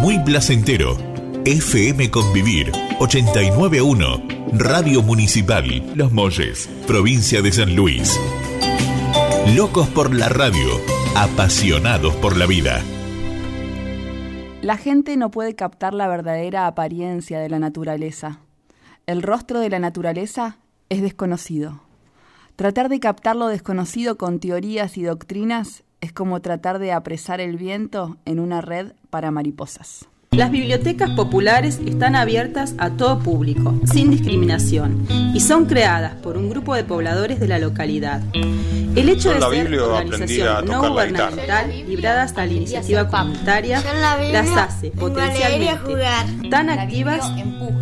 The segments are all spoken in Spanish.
muy placentero. FM Convivir 891, Radio Municipal Los Molles, provincia de San Luis. Locos por la radio, apasionados por la vida. La gente no puede captar la verdadera apariencia de la naturaleza. El rostro de la naturaleza es desconocido. Tratar de captar lo desconocido con teorías y doctrinas es como tratar de apresar el viento en una red para mariposas. Las bibliotecas populares están abiertas a todo público, sin discriminación, y son creadas por un grupo de pobladores de la localidad. El hecho de ser organización no gubernamental, libradas a la iniciativa comunitaria, las hace potencialmente tan activas,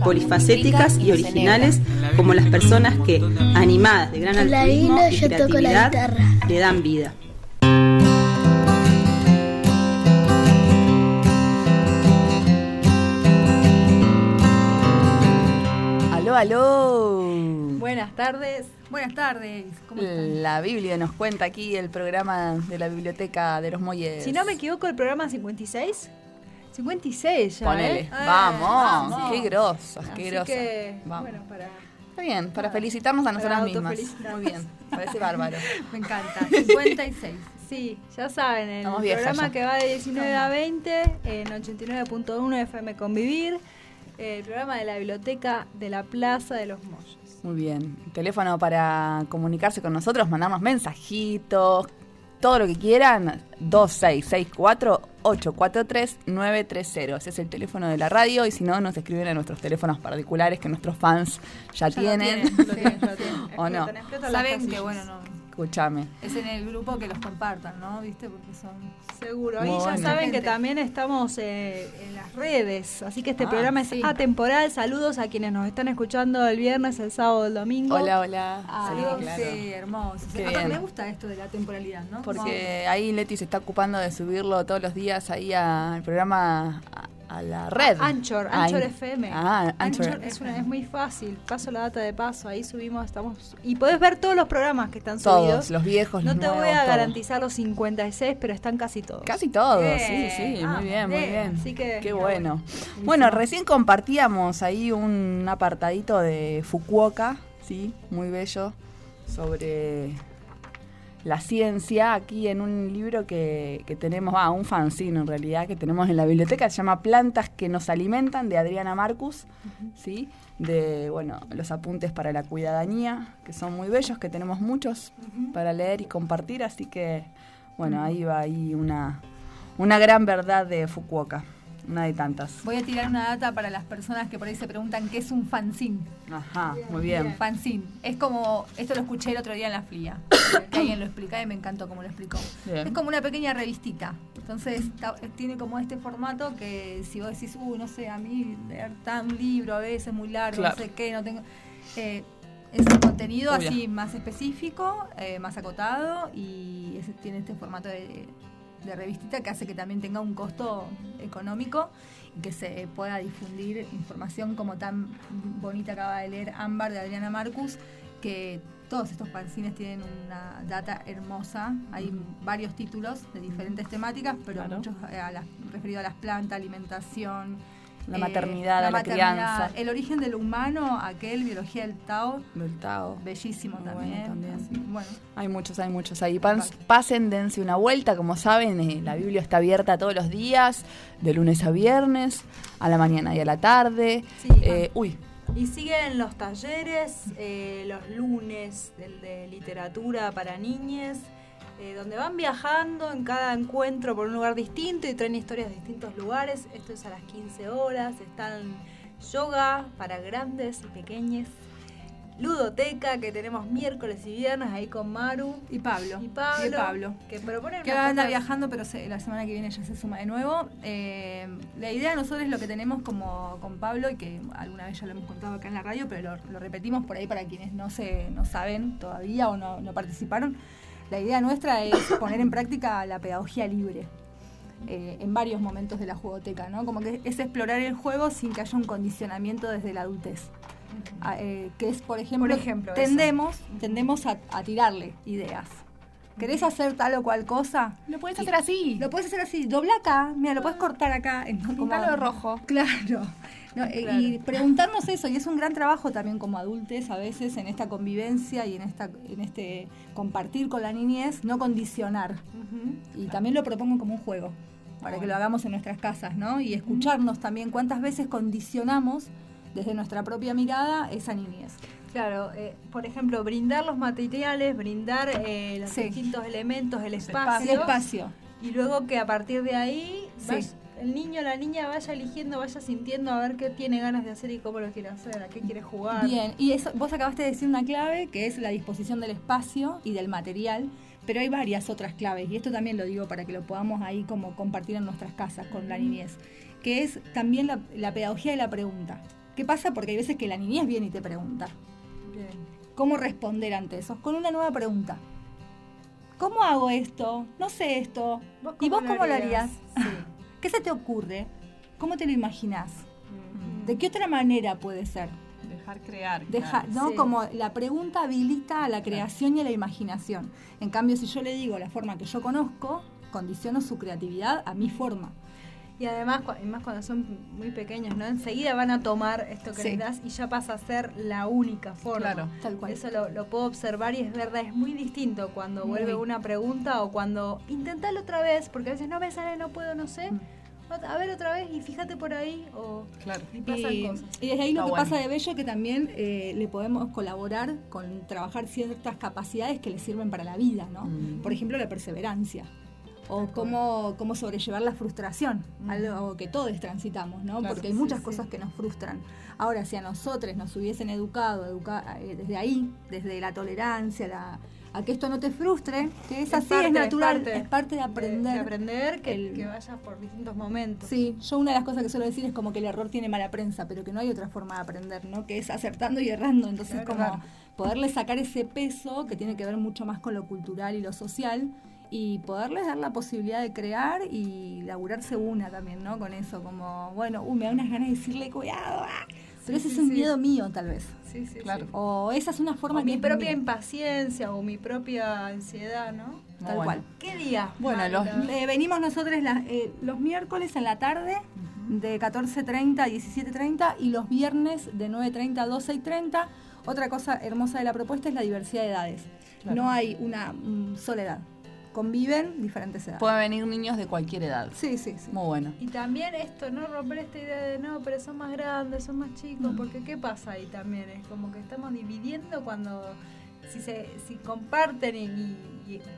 polifacéticas y originales como las personas que, animadas de gran altruismo y creatividad, le dan vida. Buenas tardes. Buenas tardes. ¿Cómo están? La Biblia nos cuenta aquí el programa de la Biblioteca de los Molles. Si no me equivoco, el programa 56. 56 ya, Ponele. ¿eh? Vamos, Sí. qué grosas, qué Así grosas. que, Vamos. bueno, para... Está bien, para felicitarnos a nosotras mismas. Muy bien, parece bárbaro. Me encanta. 56. Sí, ya saben, el Estamos programa que va de 19 a 20 en 89.1 FM Convivir, el programa de la biblioteca de la Plaza de los Molles. Muy bien. Teléfono para comunicarse con nosotros, mandarnos mensajitos, todo lo que quieran. 2664-843-930. Ese es el teléfono de la radio. Y si no, nos escriben a nuestros teléfonos particulares que nuestros fans ya, Ya lo tienen. tienen, lo tienen, lo tienen. ¿O no? Saben que, bueno, no. Escúchame. Es en el grupo que los compartan, ¿no? ¿Viste? Porque son. Seguro, ahí ya saben que también estamos eh, en las redes, así que este Ah, programa es sí. atemporal. Saludos a quienes nos están escuchando el viernes, el sábado, el domingo. Hola, hola. Ah, Sí, claro. sí, hermoso. Qué Aparte, bien. me gusta esto de la temporalidad, ¿no? Porque ahí Leti se está ocupando de subirlo todos los días ahí al programa, a, la red. Anchor, Ah, Anchor FM. Ah, Anchor. Anchor es, una, es muy fácil. Paso la data de paso, ahí subimos, estamos. Y podés ver todos los programas que están Todos, subidos. los viejos, no los te nuevos, voy a todos. garantizar los 56, pero están casi todos. Casi todos, sí, sí, Ah, muy bien, muy bien. bien. Así que, Qué bueno. Bueno, recién compartíamos ahí un apartadito de Fukuoka, sí, muy bello, sobre la ciencia, aquí en un libro que, que tenemos, ah, un fanzine en realidad, que tenemos en la biblioteca, se llama Plantas que nos alimentan, de Adriana Marcus, sí, de, bueno, los apuntes para la cuidadanía, que son muy bellos, que tenemos muchos para leer y compartir, así que, bueno, ahí va ahí una, una gran verdad de Fukuoka, una de tantas. Voy a tirar una data para las personas que por ahí se preguntan qué es un fanzine. Ajá, muy bien. Fanzine. Es como, esto lo escuché el otro día en la fría. que alguien lo explicaba y me encantó cómo lo explicó. Bien. Es como una pequeña revistita. Entonces tiene como este formato que si vos decís, uy, no sé, a mí leer tan libro a veces muy largo, Claro. no sé qué, no tengo. Eh, es un contenido Uy, así más específico, eh, más acotado y ese- tiene este formato de, de revistita que hace que también tenga un costo económico y que se pueda difundir información como tan bonita acaba de leer Ámbar de Adriana Marcus, que todos estos fanzines tienen una data hermosa. Hay varios títulos de diferentes temáticas, pero Claro. muchos eh, a las, referidos a las plantas, alimentación. La eh, maternidad, la maternidad, crianza. El origen del humano, aquel, biología del Tao, Del Tao. bellísimo bueno también. Así, bueno, Hay muchos, hay muchos ahí. Pas- pasen, dense una vuelta. Como saben, eh, la Biblia está abierta todos los días, de lunes a viernes, a la mañana y a la tarde. Sí. Eh, uy, Y siguen los talleres eh, los lunes del de literatura para niñes, eh, donde van viajando en cada encuentro por un lugar distinto y traen historias de distintos lugares. Esto es a las 15 horas. Están yoga para grandes y pequeños. Ludoteca que tenemos miércoles y viernes ahí con Maru y Pablo. y Pablo. Y Pablo. Que proponen que anda cosas- viajando, pero se- la semana que viene ya se suma de nuevo. Eh, la idea de nosotros es lo que tenemos como con Pablo y que alguna vez ya lo hemos contado acá en la radio, pero lo, lo repetimos por ahí para quienes no se no saben todavía o no, no participaron. La idea nuestra es poner en práctica la pedagogía libre. eh, en varios momentos de la jugoteca, ¿no? Como que es explorar el juego sin que haya un condicionamiento desde la adultez. Ah, eh, que es, por ejemplo, Por ejemplo, eso. tendemos, tendemos a, a tirarle ideas. ¿Querés hacer tal o cual cosa? Lo puedes hacer así. Lo puedes hacer así. Dobla acá. Mira, lo puedes ah. cortar acá. Pintalo de rojo. Claro. Eh, y preguntarnos eso, y es un gran trabajo también como adultos a veces en esta convivencia y en esta en este compartir con la niñez, no condicionar. Y también lo propongo como un juego, para que lo hagamos en nuestras casas, ¿no? Y escucharnos también cuántas veces condicionamos desde nuestra propia mirada esa niñez. Claro, eh, por ejemplo, brindar los materiales, brindar eh, los distintos elementos, el espacio. El espacio. Y luego que a partir de ahí el niño o la niña vaya eligiendo, vaya sintiendo a ver qué tiene ganas de hacer y cómo lo quiere hacer, a qué quiere jugar. Bien, y eso, vos acabaste de decir una clave que es la disposición del espacio y del material, pero hay varias otras claves, y esto también lo digo para que lo podamos ahí como compartir en nuestras casas con la niñez, que es también la, la pedagogía de la pregunta. ¿Qué pasa? Porque hay veces que la niñez viene y te pregunta. ¿Cómo responder ante eso? Con una nueva pregunta. ¿Cómo hago esto? No sé esto. ¿Y vos cómo lo harías? ¿Qué se te ocurre? ¿Cómo te lo imaginas? ¿De qué otra manera puede ser? Dejar crear. Dejar, ¿no? Como la pregunta habilita a la creación y a la imaginación. En cambio, si yo le digo la forma que yo conozco, condiciono su creatividad a mi forma. Y además, más cuando son muy pequeños, ¿no? Enseguida van a tomar esto que les das y ya pasa a ser la única forma. Claro, tal cual. Eso lo, puedo observar y es verdad, es muy distinto cuando vuelve una pregunta o cuando intentalo otra vez, porque a veces no me sale, no puedo, no sé. Mm. A ver otra vez y fíjate por ahí o claro. y pasan cosas. Y desde ahí lo que pasa de Bello que también eh, le podemos colaborar con trabajar ciertas capacidades que le sirven para la vida, ¿no? Mm. Por ejemplo, la perseverancia o cómo, cómo sobrellevar la frustración, algo que todos transitamos, ¿no? Porque hay muchas cosas que nos frustran. Ahora, si a nosotros nos hubiesen educado eh, desde ahí, desde la tolerancia, la, a que esto no te frustre, que es, así, es natural, es parte, de aprender. De, aprender que, que, vayas por distintos momentos. Sí, yo una de las cosas que suelo decir es como que el error tiene mala prensa, pero que no hay otra forma de aprender, ¿no? Que es acertando y errando. Entonces, como poderle sacar ese peso que tiene que ver mucho más con lo cultural y lo social y poderles dar la posibilidad de crear y laburarse una también, ¿no? Con eso, como, bueno, me da unas ganas de decirle cuidado, ah", pero ese es un miedo mío tal vez. Sí, sí, claro. O esa es una forma o mi propia impaciencia o mi propia ansiedad, ¿no? Tal cual. ¿Qué día? Bueno, los, eh, venimos nosotros eh, los miércoles en la tarde de 14.30 a 17.30 y los viernes de 9.30 a 12.30. Otra cosa hermosa de la propuesta es la diversidad de edades. No hay una mm, soledad conviven diferentes edades. Pueden venir niños de cualquier edad. Sí, sí, sí. Muy bueno. Y también esto, no romper esta idea de no, pero son más grandes, son más chicos, mm. porque ¿qué pasa ahí también? Es como que estamos dividiendo cuando si se si comparten y,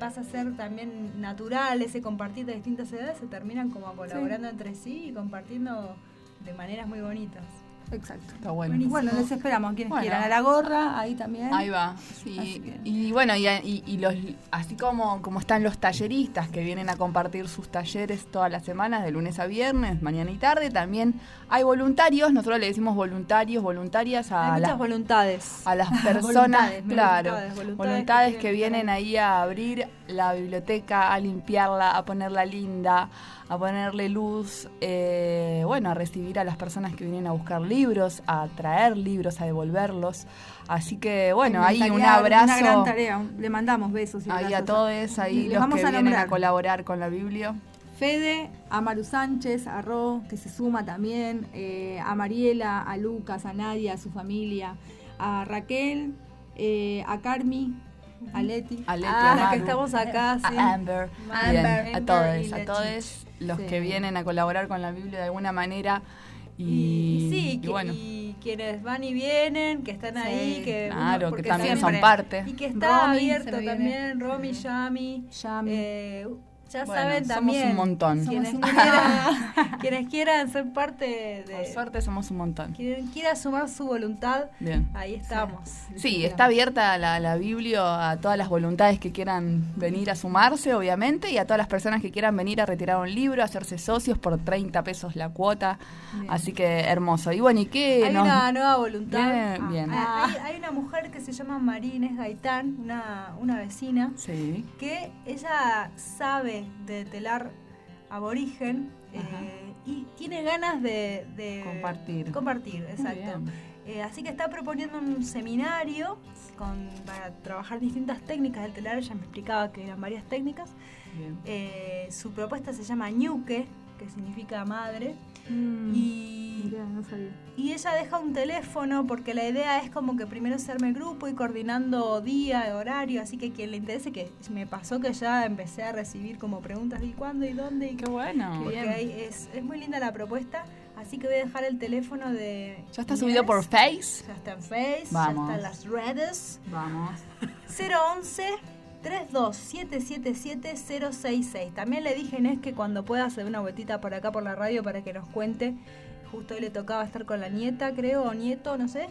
pasa a ser también natural ese compartir de distintas edades, se terminan como colaborando entre sí y compartiendo de maneras muy bonitas. Exacto. Está bueno. Bueno, les esperamos quienes quieran. A la gorra, ahí también. Ahí va. Sí. Y bueno, y, los, así como, como están los talleristas que vienen a compartir sus talleres todas las semanas, de lunes a viernes, mañana y tarde, también hay voluntarios. Nosotros le decimos voluntarios, voluntarias a las voluntades. A las personas, claro, voluntades, que vienen ahí a abrir la biblioteca, a limpiarla, a ponerla linda a ponerle luz, eh, bueno, a recibir a las personas que vienen a buscar libros, a traer libros, a devolverlos. Así que, bueno, ahí un abrazo. Una gran tarea, le mandamos besos. Y ahí a todos, ahí los que vienen a colaborar con la Biblia. Fede, a Maru Sánchez, a Ro, que se suma también, eh, a Mariela, a Lucas, a Nadia, a su familia, a Raquel, eh, a Carmi, a Leti, a, Leti, ah, que estamos acá, a Amber, Amber, a todos, a todos los que vienen a colaborar con la Biblia de alguna manera. Y, sí, bueno. y quienes van y vienen, que están ahí, que, claro, que también son parte. Y que está abierto también, Romy, Yami, Yami. Eh, ya saben también. Somos un montón. Quienes quieran, quienes quieran, ser parte de. Por suerte somos un montón. Quien quiera sumar su voluntad, ahí estamos. Sí, está abierta la, la Biblia a todas las voluntades que quieran venir a sumarse, obviamente, y a todas las personas que quieran venir a retirar un libro, a hacerse socios por 30 pesos la cuota. Así que hermoso. Y bueno, ¿y qué? Hay una nueva voluntad. Bien, ah, Hay, hay, una mujer que se llama Marines Gaitán, una, una vecina, que ella sabe de telar aborigen eh, y tiene ganas de, compartir. Compartir, exacto. Eh, así que está proponiendo un seminario con, para trabajar distintas técnicas del telar. Ella me explicaba que eran varias técnicas. Eh, su propuesta se llama Ñuque, que significa madre. Mm. y y ella deja un teléfono porque la idea es como que primero arme el grupo y coordinando día, horario, así que quien le interese, que me pasó que ya empecé a recibir como preguntas de cuándo y dónde. Y Qué bueno. Porque es, muy linda la propuesta. Así que voy a dejar el teléfono de. ¿Ya está subido por Face? Ya está en Face, ya está en las redes. Vamos. 011 3277766. También le dije Inés que cuando pueda hacer una vueltita por acá por la radio para que nos cuente justo hoy le tocaba estar con la nieta, creo, o nieto, no sé.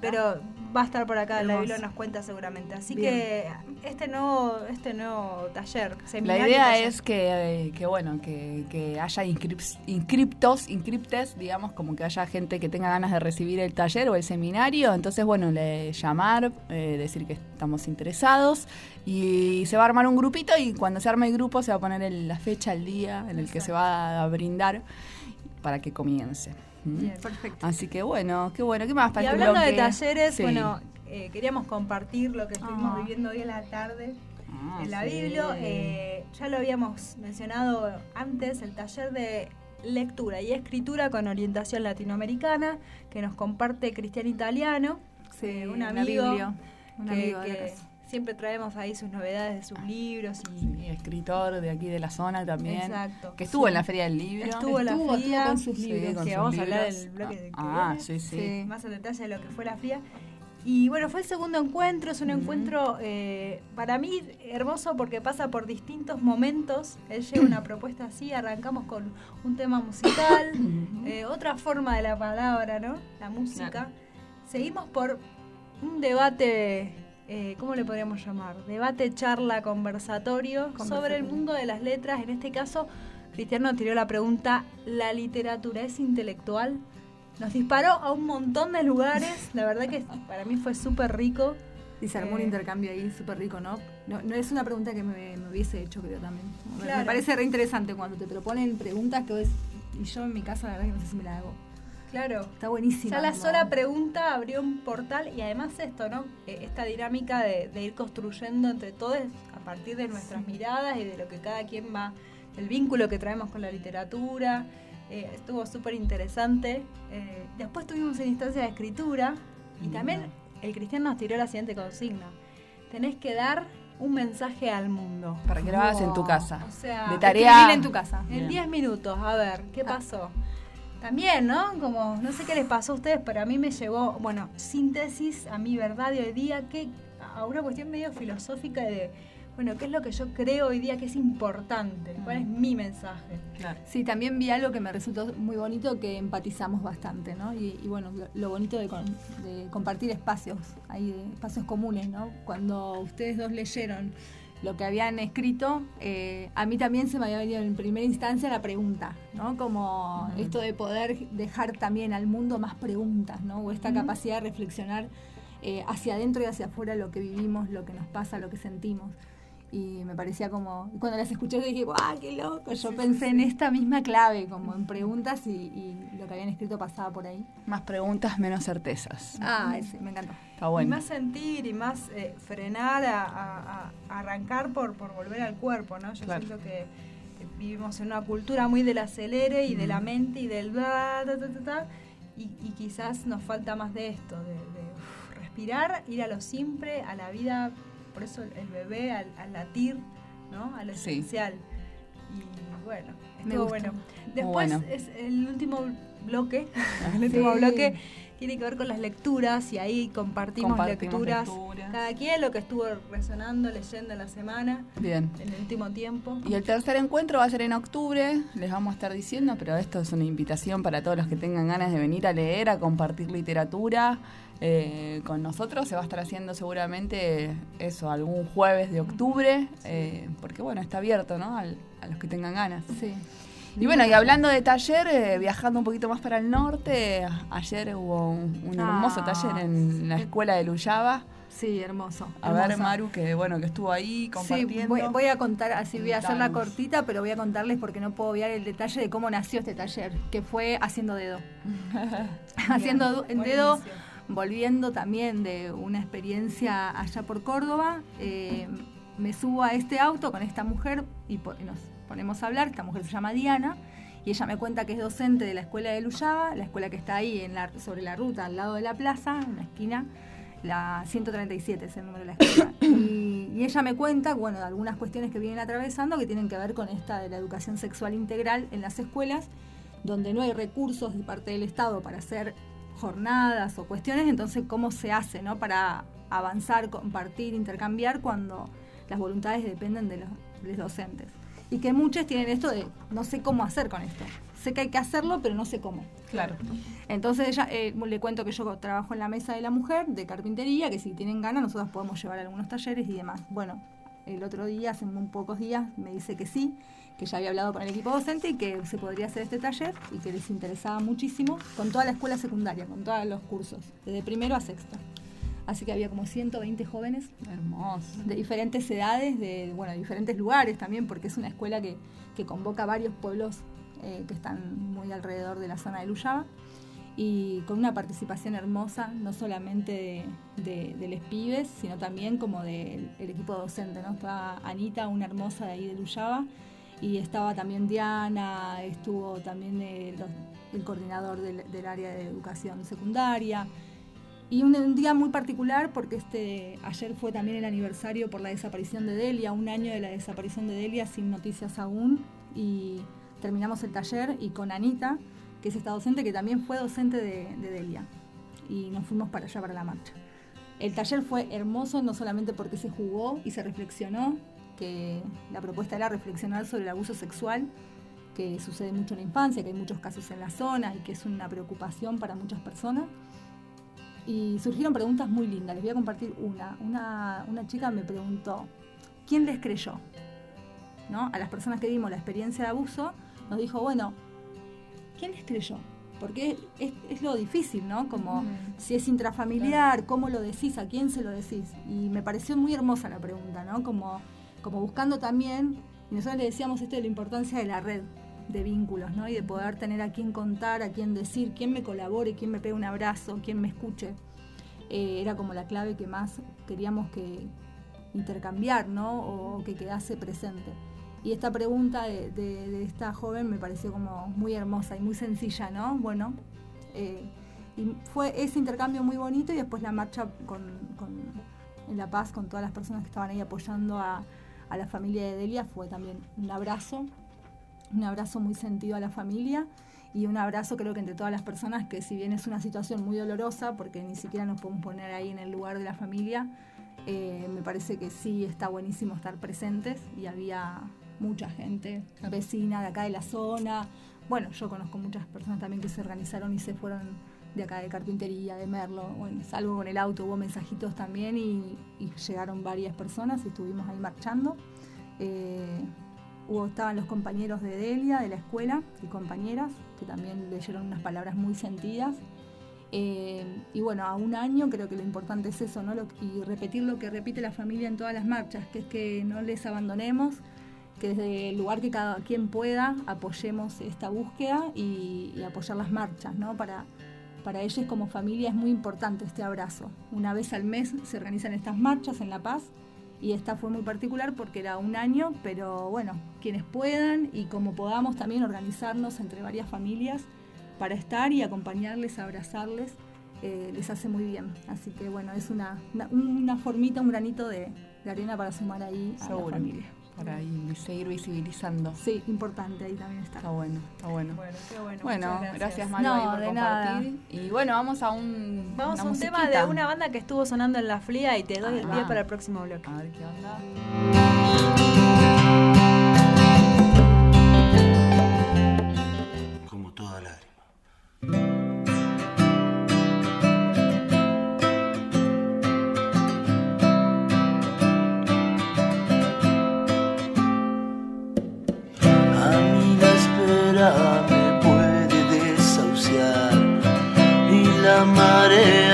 pero va a estar por acá, la Biblia nos cuenta seguramente. Así que este nuevo, este nuevo taller, La idea es que, que, bueno, que, que haya inscriptos, inscriptes, digamos, como que haya gente que tenga ganas de recibir el taller o el seminario. Entonces, bueno, le llamar, eh, decir que estamos interesados y se va a armar un grupito y cuando se arme el grupo se va a poner la fecha, el día en el que se va a brindar para que comience. Bien, perfecto. Así que bueno, qué bueno, ¿qué más para Y hablando de talleres, bueno, eh, queríamos compartir lo que estuvimos ah. viviendo hoy en la tarde ah, en la Biblia. Eh, ya lo habíamos mencionado antes, el taller de lectura y escritura con orientación latinoamericana que nos comparte Cristian Italiano, sí, un amigo, un amigo que, siempre traemos ahí sus novedades de sus ah, libros. Y... escritor de aquí de la zona también. Exacto. Que estuvo en la Feria del Libro. Estuvo en la feria. con sus libros. que vamos a hablar del bloque de ah, sí, sí, Más en detalle de lo que fue la feria. Y bueno, fue el segundo encuentro, es un encuentro eh, para mí hermoso porque pasa por distintos momentos. Él lleva una propuesta así, arrancamos con un tema musical, eh, otra forma de la palabra, ¿no? La música. Seguimos por un debate eh, ¿cómo le podríamos llamar? Debate, charla, conversatorio, sobre el mundo de las letras. En este caso, Cristiano tiró la pregunta, ¿la literatura es intelectual? Nos disparó a un montón de lugares, la verdad que para mí fue súper rico. Y se armó un eh, intercambio ahí súper rico, ¿no? ¿no? es una pregunta que me, hubiese hecho, creo, también. Me parece re interesante cuando te proponen preguntas que y yo en mi casa la verdad que no sé si me la hago. Claro. Está buenísimo. Ya la sola pregunta abrió un portal y además esto, ¿no? Eh, esta dinámica de, ir construyendo entre todos a partir de nuestras miradas y de lo que cada quien va, el vínculo que traemos con la literatura. Eh, estuvo súper interesante. Eh, después tuvimos una instancia de escritura y también el cristiano nos tiró la siguiente consigna. Tenés que dar un mensaje al mundo. Para que lo hagas en tu casa. O sea, de tarea. en tu casa. En 10 minutos, a ver, ¿qué ah. También, ¿no? Como, no sé qué les pasó a ustedes, pero a mí me llevó, bueno, síntesis a mi verdad de hoy día, que, a una cuestión medio filosófica de, bueno, ¿qué es lo que yo creo hoy día que es importante? ¿Cuál es mi mensaje? Sí, también vi algo que me resultó muy bonito, que empatizamos bastante, ¿no? Y, bueno, lo, bonito de, de, compartir espacios, hay espacios comunes, ¿no? Cuando ustedes dos leyeron lo que habían escrito, eh, a mí también se me había venido en primera instancia la pregunta, ¿no? Como esto de poder dejar también al mundo más preguntas, ¿no? O esta capacidad de reflexionar eh, hacia adentro y hacia afuera lo que vivimos, lo que nos pasa, lo que sentimos y me parecía como, cuando las escuché dije, ¡ah, qué loco! Yo pensé en esta misma clave, como en preguntas y, lo que habían escrito pasaba por ahí. Más preguntas, menos certezas. Ah, sí, me encantó. Está bueno. Y más sentir y más eh, frenar a, arrancar por, por volver al cuerpo, ¿no? Yo siento que, vivimos en una cultura muy del acelere y de la mente y del bla, ta, ta, ta, y, quizás nos falta más de esto, de, respirar, ir a lo simple, a la vida por eso el bebé al, latir, ¿no? A lo esencial. Y bueno, estuvo bueno. Después es el último bloque, el último bloque tiene que ver con las lecturas y ahí compartimos, lecturas, cada quien lo que estuvo resonando, leyendo en la semana, Bien. en el último tiempo. Y el tercer encuentro va a ser en octubre, les vamos a estar diciendo, pero esto es una invitación para todos los que tengan ganas de venir a leer, a compartir literatura. Eh, con nosotros. Se va a estar haciendo seguramente eso, algún jueves de octubre, eh, porque bueno, está abierto, ¿no? a los que tengan ganas. Sí. Y bueno, y hablando de taller, eh, viajando un poquito más para el norte, ayer hubo un, ah, hermoso taller en la escuela de Luyaba. Sí, hermoso. A ver, Maru, que bueno, que estuvo ahí compartiendo. Sí, voy, a contar, así voy a hacerla cortita, pero voy a contarles porque no puedo obviar el detalle de cómo nació este taller, que fue haciendo dedo. haciendo dedo, volviendo también de una experiencia allá por Córdoba. Eh, me subo a este auto con esta mujer y, nos ponemos a hablar. Esta mujer se llama Diana y ella me cuenta que es docente de la escuela de Luyaba, la escuela que está ahí en la, sobre la ruta, al lado de la plaza, en la esquina. La 137 es el número de la escuela. Y, y, ella me cuenta, bueno, de algunas cuestiones que vienen atravesando que tienen que ver con esta de la educación sexual integral en las escuelas, donde no hay recursos de parte del Estado para hacer jornadas o cuestiones, entonces cómo se hace, ¿no? Para avanzar, compartir, intercambiar cuando las voluntades dependen de los, docentes. Y que muchos tienen esto de no sé cómo hacer con esto. Sé que hay que hacerlo, pero no sé cómo. Claro. Entonces ella, eh, le cuento que yo trabajo en la mesa de la mujer de carpintería, que si tienen ganas nosotros podemos llevar algunos talleres y demás. Bueno, el otro día, hace muy pocos días, me dice que sí, que ya había hablado con el equipo docente y que se podría hacer este taller y que les interesaba muchísimo con toda la escuela secundaria, con todos los cursos, desde primero a sexto. Así que había como 120 jóvenes. Hermosos. De diferentes edades, de bueno, diferentes lugares también, porque es una escuela que, que convoca varios pueblos eh, que están muy alrededor de la zona de Luyaba. Y con una participación hermosa, no solamente de, de, los pibes, sino también como del equipo docente. ¿no? Estaba Anita, una hermosa de ahí de Luyaba, y estaba también Diana, estuvo también el, el coordinador del, del área de educación secundaria. Y un, día muy particular porque este ayer fue también el aniversario por la desaparición de Delia, un año de la desaparición de Delia sin noticias aún. Y terminamos el taller y con Anita, que es esta docente que también fue docente de, Delia. Y nos fuimos para allá, para la marcha. El taller fue hermoso no solamente porque se jugó y se reflexionó, que la propuesta era reflexionar sobre el abuso sexual, que sucede mucho en la infancia, que hay muchos casos en la zona y que es una preocupación para muchas personas y surgieron preguntas muy lindas. Les voy a compartir una. Una, chica me preguntó, ¿quién les creyó? ¿No? A las personas que dimos la experiencia de abuso, nos dijo, bueno, ¿quién les creyó? Porque es, lo difícil, ¿no? Como si es intrafamiliar, ¿cómo lo decís? ¿A quién se lo decís? Y me pareció muy hermosa la pregunta, ¿no? Como, como buscando también, y nosotros le decíamos esto de la importancia de la red, de vínculos, ¿no? Y de poder tener a quién contar, a quién decir, quién me colabore, quién me pegue un abrazo, quién me escuche. Eh, era como la clave que más queríamos que intercambiar, ¿no? O que quedase presente. Y esta pregunta de, esta joven me pareció como muy hermosa y muy sencilla, ¿no? Bueno, eh, y fue ese intercambio muy bonito y después la marcha con, en La Paz con todas las personas que estaban ahí apoyando a, a la familia de Delia fue también un abrazo un abrazo muy sentido a la familia y un abrazo creo que entre todas las personas que si bien es una situación muy dolorosa, porque ni siquiera nos podemos poner ahí en el lugar de la familia, eh, me parece que sí está buenísimo estar presentes y había mucha gente vecina de acá de la zona. Bueno, yo conozco muchas personas también que se organizaron y se fueron de acá de carpintería, de Merlo. Bueno, salgo con el auto, hubo mensajitos también y, llegaron varias personas y estuvimos ahí marchando. Eh, estaban los compañeros de Delia, de la escuela, y compañeras, que también leyeron unas palabras muy sentidas. Eh, y bueno, a un año creo que lo importante es eso, ¿no? y repetir lo que repite la familia en todas las marchas, que es que no les abandonemos, que desde el lugar que cada quien pueda apoyemos esta búsqueda y, apoyar las marchas, ¿no? Para, para ellos como familia es muy importante este abrazo. Una vez al mes se organizan estas marchas en La Paz y esta fue muy particular porque era un año, pero bueno, quienes puedan y como podamos también organizarnos entre varias familias para estar y acompañarles, abrazarles, eh, les hace muy bien. Así que bueno, es una, una, formita, un granito de, arena para sumar ahí a la familia para seguir visibilizando. Sí, importante, ahí también está. Está bueno, está bueno. Bueno, qué bueno. Bueno, gracias, gracias por compartir. Y bueno, vamos a un. Vamos a un tema de una banda que estuvo sonando en la fría y te doy el pie para el próximo bloque. A ver qué onda. amarela.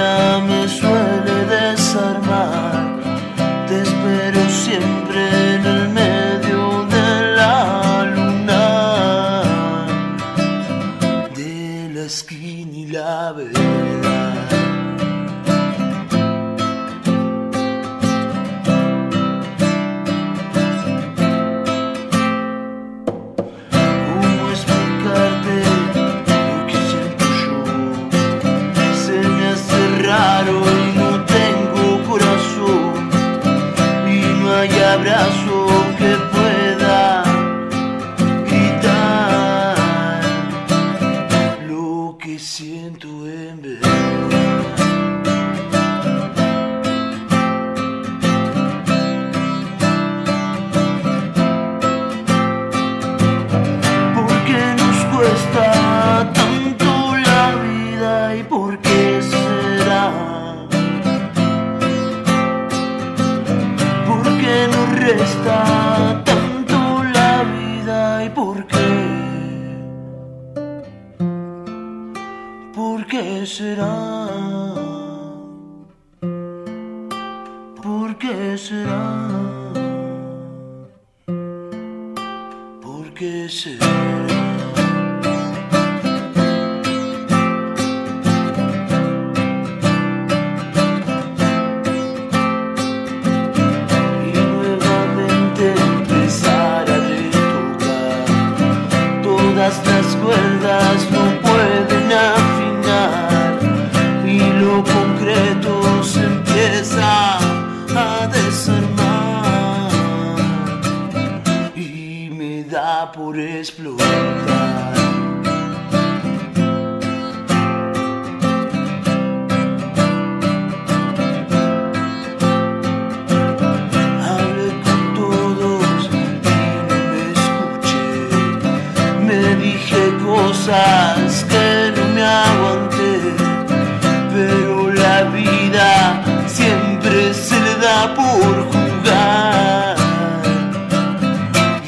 por jugar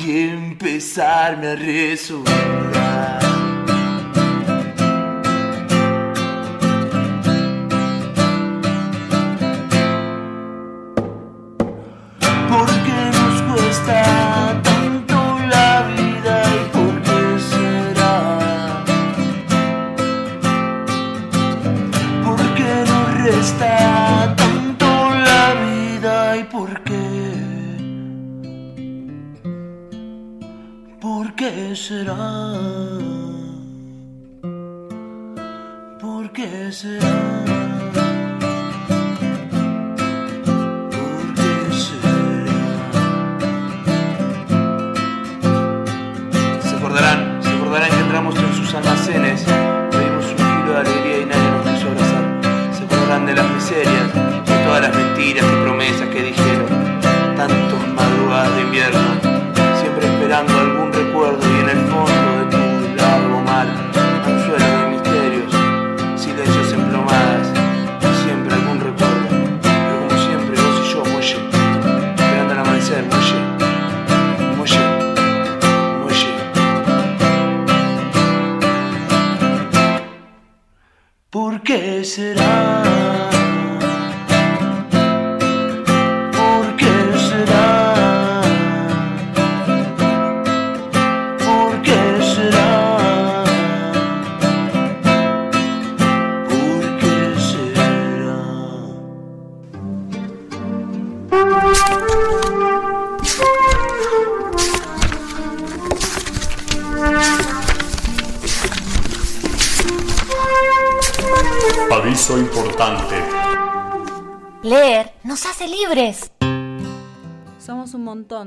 y empezarme a resonar.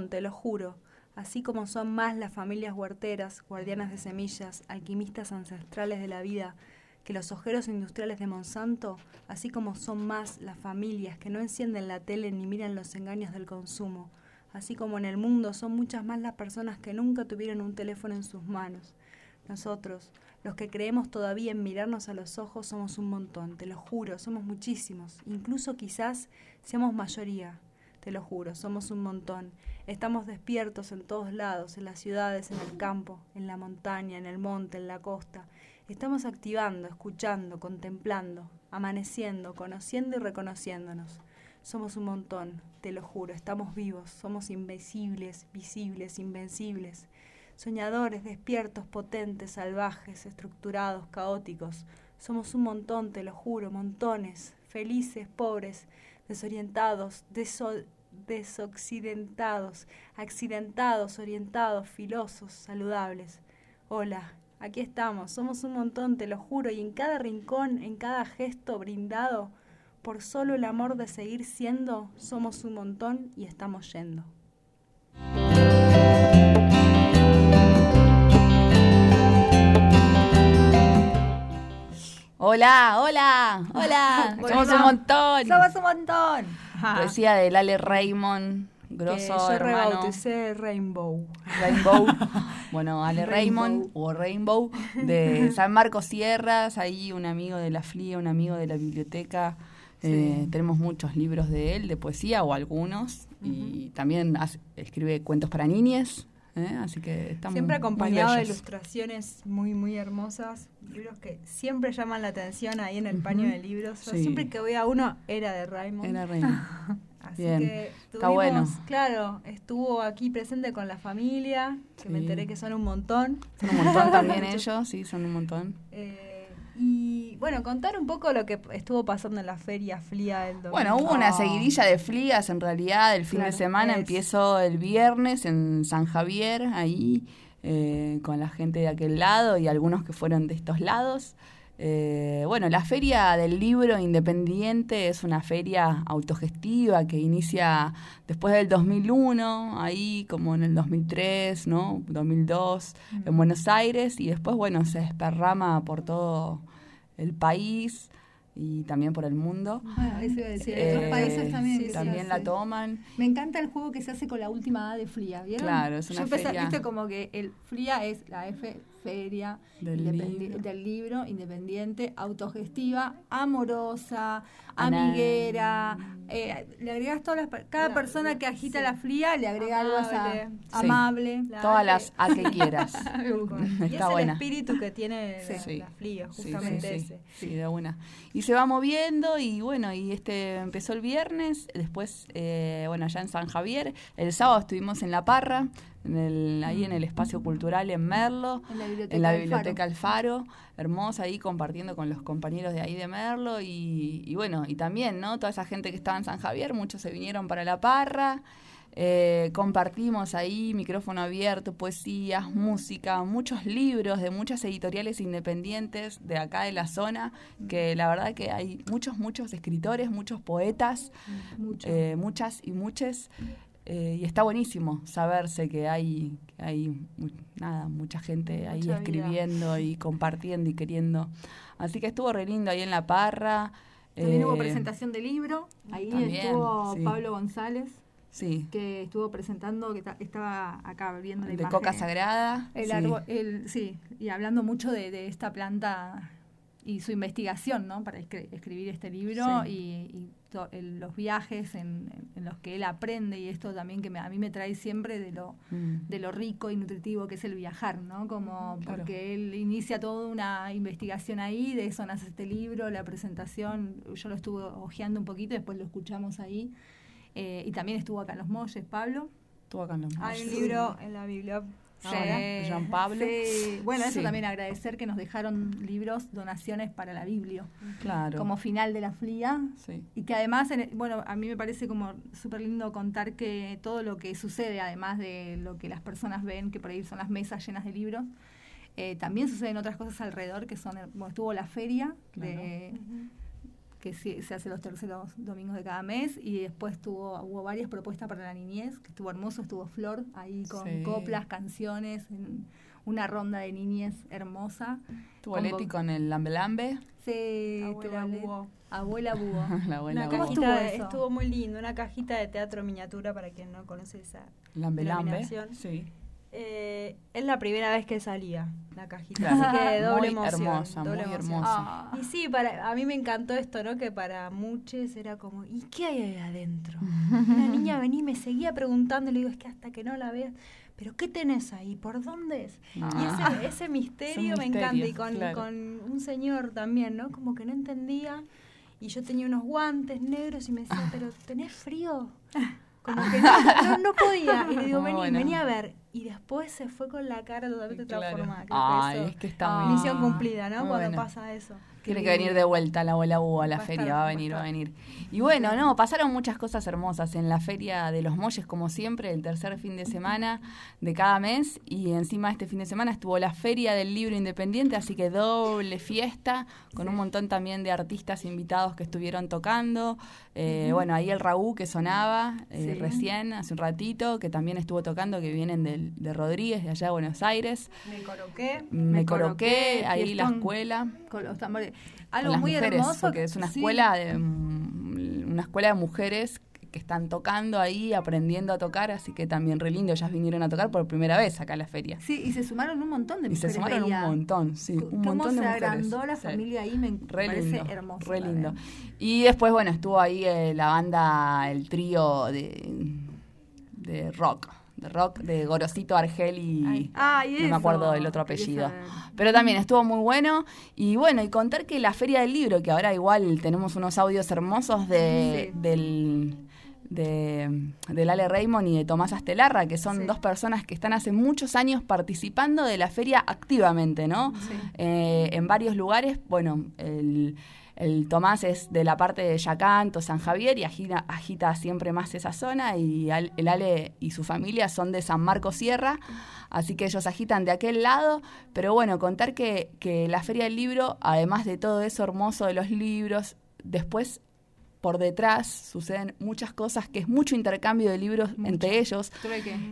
Te lo juro, así como son más las familias huerteras, guardianas de semillas, alquimistas ancestrales de la vida, que los ojeros industriales de Monsanto, así como son más las familias que no encienden la tele ni miran los engaños del consumo, así como en el mundo son muchas más las personas que nunca tuvieron un teléfono en sus manos. Nosotros, los que creemos todavía en mirarnos a los ojos, somos un montón, te lo juro, somos muchísimos, incluso quizás seamos mayoría, te lo juro, somos un montón. Estamos despiertos en todos lados, en las ciudades, en el campo, en la montaña, en el monte, en la costa. Estamos activando, escuchando, contemplando, amaneciendo, conociendo y reconociéndonos. Somos un montón, te lo juro, estamos vivos, somos invencibles, visibles, invencibles. Soñadores, despiertos, potentes, salvajes, estructurados, caóticos. Somos un montón, te lo juro, montones. Felices, pobres, desorientados, desoccidentados, accidentados, orientados, filosos, saludables. Hola, aquí estamos, somos un montón, te lo juro, y en cada rincón, en cada gesto brindado, por solo el amor de seguir siendo, somos un montón y estamos yendo. Hola, hola, hola. Somos un montón. Somos un montón. Decía de Lale Raymond, grosso yo hermano. Rainbow. Rainbow. bueno, Ale Raymond o Rainbow de San Marcos Sierras, ahí un amigo de la FLIA, un amigo de la biblioteca. Eh, tenemos muchos libros de él, de poesía o algunos. Y también escribe cuentos para niñas. ¿Eh? Así que estamos Siempre acompañado de ilustraciones muy, muy hermosas. Libros que siempre llaman la atención ahí en el paño de libros. Siempre que voy a uno era de Raymond. Era Raymond. Así que Está bueno. claro, estuvo aquí presente con la familia, que me enteré que son un montón. Son un montón también ellos, sí, son un montón. Eh, y bueno, contar un poco lo que estuvo pasando en la feria FLIA del domingo. Bueno, hubo una seguidilla de FLIAs en realidad. El fin de semana empezó el viernes en San Javier, ahí, eh, con la gente de aquel lado y algunos que fueron de estos lados. Eh, bueno, la Feria del Libro Independiente es una feria autogestiva que inicia después del 2001, ahí como en el 2003, ¿no? 2002, en Buenos Aires, y después, bueno, se desparrama por todo el país y también por el mundo. Ah, eso iba a decir, otros países también, también la toman. Me encanta el juego que se hace con la última A de Fría, ¿vieron? Claro, es una Yo feria. viste como que el Fría es la F feria del, libro. independiente, autogestiva, amorosa, amiguera. Eh, le agregas todas las. Cada persona que agita la fría le agrega algo amable. Todas las a que quieras. y es el espíritu que tiene la, fría, justamente ese. Sí, de una. Y se va moviendo y bueno, y este empezó el viernes, después, eh, bueno, allá en San Javier. El sábado estuvimos en La Parra en el, ahí en el espacio cultural en Merlo, en la biblioteca, Alfaro. hermosa ahí compartiendo con los compañeros de ahí de Merlo y, bueno, y también, ¿no? Toda esa gente que estaba en San Javier, muchos se vinieron para La Parra. Eh, compartimos ahí micrófono abierto, poesías, música, muchos libros de muchas editoriales independientes de acá de la zona, que la verdad que hay muchos, muchos escritores, muchos poetas, eh, muchas y muchas eh, y está buenísimo saberse que hay, hay nada, mucha gente ahí escribiendo y compartiendo y queriendo. Así que estuvo re lindo ahí en La Parra. También hubo eh, presentación de libro. Ahí estuvo Pablo González. Sí. Que estuvo presentando, que estaba acá viendo la De Coca Sagrada. El árbol, el, sí, y hablando mucho de, esta planta y su investigación, ¿no? Para escribir este libro y los viajes en, los que él aprende y esto también que a mí me trae siempre de lo, mm. de lo rico y nutritivo que es el viajar, ¿no? Como porque él inicia toda una investigación ahí, de eso nace este libro, la presentación, yo lo estuve hojeando un poquito, después lo escuchamos ahí. Eh, y también estuvo acá en Los Molles, Pablo. Estuvo acá en Los Molles. Hay un libro en la biblioteca Sí, Jean Pablo. Bueno, eso también agradecer que nos dejaron libros, donaciones para la Biblia. Claro. Como final de la FLIA. Y que además, bueno, a mí me parece como súper lindo contar que todo lo que sucede, además de lo que las personas ven, que por ahí son las mesas llenas de libros, eh, también suceden otras cosas alrededor, que son, bueno, estuvo la feria de que se, hace los terceros domingos de cada mes y después tuvo, hubo varias propuestas para la niñez, que estuvo hermoso, estuvo Flor ahí con coplas, canciones, una ronda de niñez hermosa. ¿Tuvo Leti con el Lambe Lambe? Sí, abuela búho. Abuela búho. la abuela búho. Estuvo, estuvo, muy lindo, una cajita de teatro miniatura para quien no conoce esa Lambe Lambe, sí. Eh, es la primera vez que salía la cajita, así que doble muy emoción. Hermosa, muy hermosa. Y sí, para, a mí me encantó esto, ¿no? Que para muchos era como, ¿y qué hay ahí adentro? Una niña venía y me seguía preguntando, y le digo, es que hasta que no la veas, ¿pero qué tenés ahí? ¿Por dónde es? Y ah. ese, misterio me encanta, y con, con un señor también, ¿no? Como que no entendía, y yo tenía unos guantes negros y me decía, ¿pero tenés frío? Como que no, no, podía. Y le digo, vení, vení a ver y después se fue con la cara totalmente transformada. Ay, es que está Misión cumplida, ¿no? Cuando pasa eso. Tiene que venir de vuelta la abuela U a la feria, va a venir, va a venir. Y bueno, no, pasaron muchas cosas hermosas en la feria de los Molles, como siempre, el tercer fin de semana de cada mes. Y encima este fin de semana estuvo la feria del libro independiente, así que doble fiesta, con un montón también de artistas invitados que estuvieron tocando. Eh, bueno, ahí el Raúl que sonaba eh, recién, hace un ratito, que también estuvo tocando, que vienen de Rodríguez, de allá de Buenos Aires. Me coloqué. Me, coloqué, ahí la escuela. Con los tambores algo muy hermoso. Porque es una escuela de mm, una escuela de mujeres que están tocando ahí, aprendiendo a tocar, así que también re lindo, ellas vinieron a tocar por primera vez acá a la feria. Sí, y se sumaron un montón de mujeres. Y se sumaron un montón, sí, un montón de mujeres. se agrandó la familia ahí, me parece hermoso. Re lindo. Y después, bueno, estuvo ahí eh, la banda, el trío de, de rock rock de Gorosito Argel y no me acuerdo del otro apellido. Pero también estuvo muy bueno. Y bueno, y contar que la Feria del Libro, que ahora igual tenemos unos audios hermosos de, del de, Lale Raymond y de Tomás Astelarra, que son dos personas que están hace muchos años participando de la feria activamente, ¿no? Eh, en varios lugares, bueno, el el Tomás es de la parte de Yacanto, San Javier y agita, agita siempre más esa zona y el Ale y su familia son de San Marcos Sierra, así que ellos agitan de aquel lado, pero bueno, contar que, que la Feria del Libro, además de todo eso hermoso de los libros, después por detrás suceden muchas cosas, que es mucho intercambio de libros entre ellos.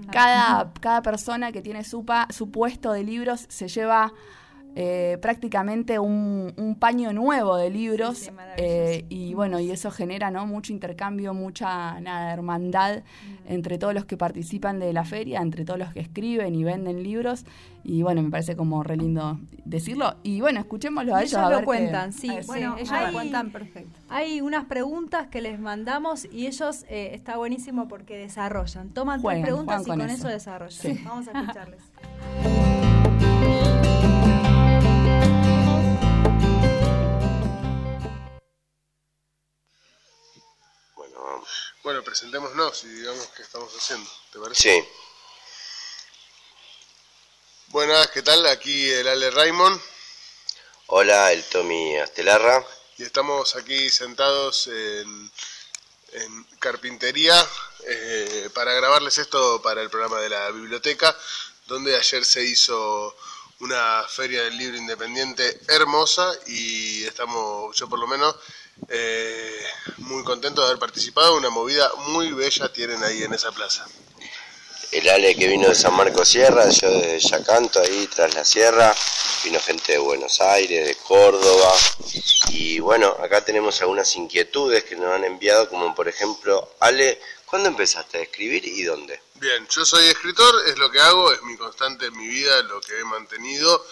Cada, cada persona que tiene su, su puesto de libros se lleva eh, prácticamente un, paño nuevo de libros eh, y bueno y eso genera no mucho intercambio mucha nada hermandad mm. entre todos los que participan de la feria entre todos los que escriben y venden libros y bueno me parece como re lindo decirlo. Y bueno escuchémoslo a ellos, ellos lo cuentan sí. Bueno ellos lo cuentan perfecto. hay unas preguntas que les mandamos y ellos eh, está buenísimo porque desarrollan. Toman tres preguntas y con eso, desarrollan. Vamos a escucharles Bueno, presentémonos y digamos qué estamos haciendo, ¿te parece? Sí. Buenas, ¿qué tal? Aquí el Ale Raymond. Hola, el Tommy Astelarra. Y estamos aquí sentados en, carpintería eh, para grabarles esto para el programa de la biblioteca, donde ayer se hizo una feria del libro independiente hermosa y estamos, yo por lo menos, eh, muy contento de haber participado, una movida muy bella tienen ahí en esa plaza. El Ale que vino de San Marcos Sierra, yo de Yacanto, ahí tras la sierra, vino gente de Buenos Aires, de Córdoba, y bueno, acá tenemos algunas inquietudes que nos han enviado, como por ejemplo, Ale, ¿cuándo empezaste a escribir y dónde? Bien, yo soy escritor, es lo que hago, es mi constante en mi vida, lo que he mantenido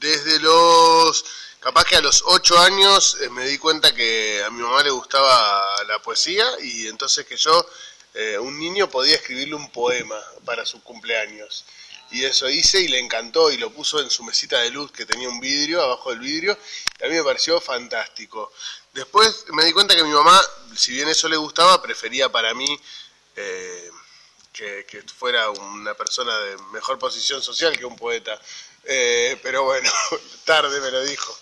desde los capaz que a los ocho años eh, me di cuenta que a mi mamá le gustaba la poesía y entonces que yo, eh, un niño, podía escribirle un poema para su cumpleaños. Y eso hice y le encantó y lo puso en su mesita de luz que tenía un vidrio, abajo del vidrio, y a mí me pareció fantástico. Después me di cuenta que mi mamá, si bien eso le gustaba, prefería para mí eh, que, que, fuera una persona de mejor posición social que un poeta. Eh, pero bueno, tarde me lo dijo.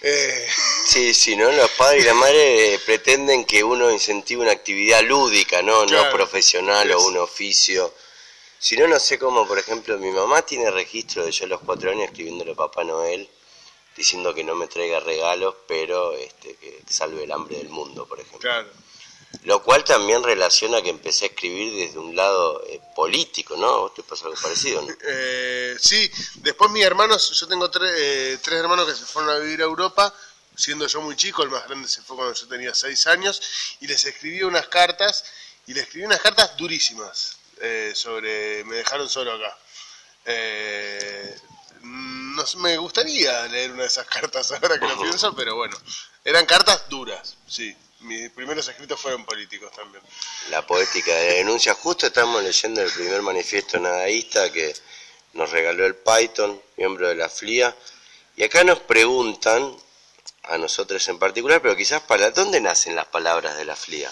Eh, sí, sí, ¿no? Los padres y la madre pretenden que uno incentive una actividad lúdica, ¿no? no profesional o un oficio. Si no, no sé cómo, por ejemplo, mi mamá tiene registro de yo a los cuatro años escribiéndole a Papá Noel, diciendo que no me traiga regalos, pero este, que salve el hambre del mundo, por ejemplo. Claro. Lo cual también relaciona que empecé a escribir desde un lado eh, político, ¿no? ¿Vos te pasa algo parecido? ¿no? Eh, sí, después mis hermanos, yo tengo eh, tres hermanos que se fueron a vivir a Europa, siendo yo muy chico, el más grande se fue cuando yo tenía seis años, y les escribí unas cartas, y les escribí unas cartas durísimas sobre, me dejaron solo acá. no, me gustaría leer una de esas cartas ahora que lo pienso, pero bueno, eran cartas duras, sí mis primeros escritos fueron políticos también. La poética de denuncia. Justo estamos leyendo el primer manifiesto nadaísta que nos regaló el Python, miembro de la FLIA. Y acá nos preguntan, a nosotros en particular, pero quizás para dónde nacen las palabras de la FLIA.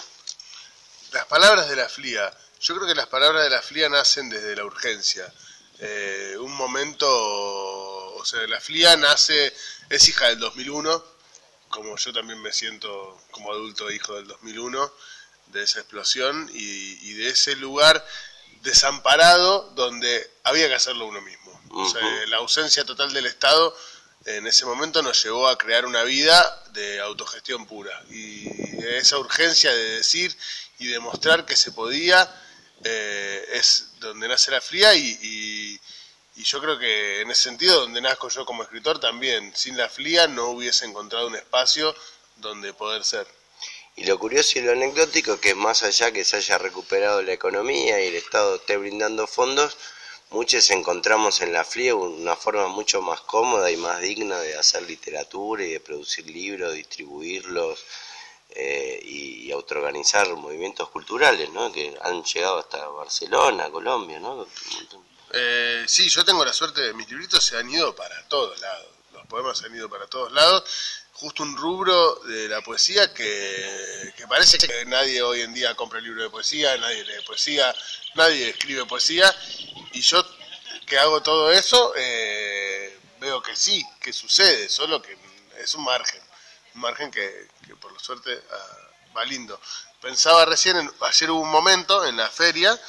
Las palabras de la FLIA. Yo creo que las palabras de la FLIA nacen desde la urgencia. eh, un momento, o sea, la FLIA nace, es hija del 2001, como yo también me siento como adulto hijo del 2001, de esa explosión y, de ese lugar desamparado donde había que hacerlo uno mismo. o sea, la ausencia total del Estado en ese momento nos llevó a crear una vida de autogestión pura. Y esa urgencia de decir y demostrar que se podía eh, es donde nace la fría y, yo creo que en ese sentido donde nazco yo como escritor también, sin la fría no hubiese encontrado un espacio donde poder ser. Y lo curioso y lo anecdótico que más allá que se haya recuperado la economía y el Estado esté brindando fondos, muchos encontramos en la FLIE una forma mucho más cómoda y más digna de hacer literatura y de producir libros, distribuirlos eh, y, autoorganizar movimientos culturales, ¿no? Que han llegado hasta Barcelona, Colombia, ¿no? Eh, sí, yo tengo la suerte de mis libritos se han ido para todos lados, los poemas se han ido para todos lados. Justo un rubro de la poesía que, que, parece que nadie hoy en día compra el libro de poesía, nadie lee poesía, nadie escribe poesía, y yo que hago todo eso, eh, veo que sí, que sucede, solo que es un margen, un margen que, por la suerte ah, va lindo. Pensaba recién, ayer hubo un momento en la feria,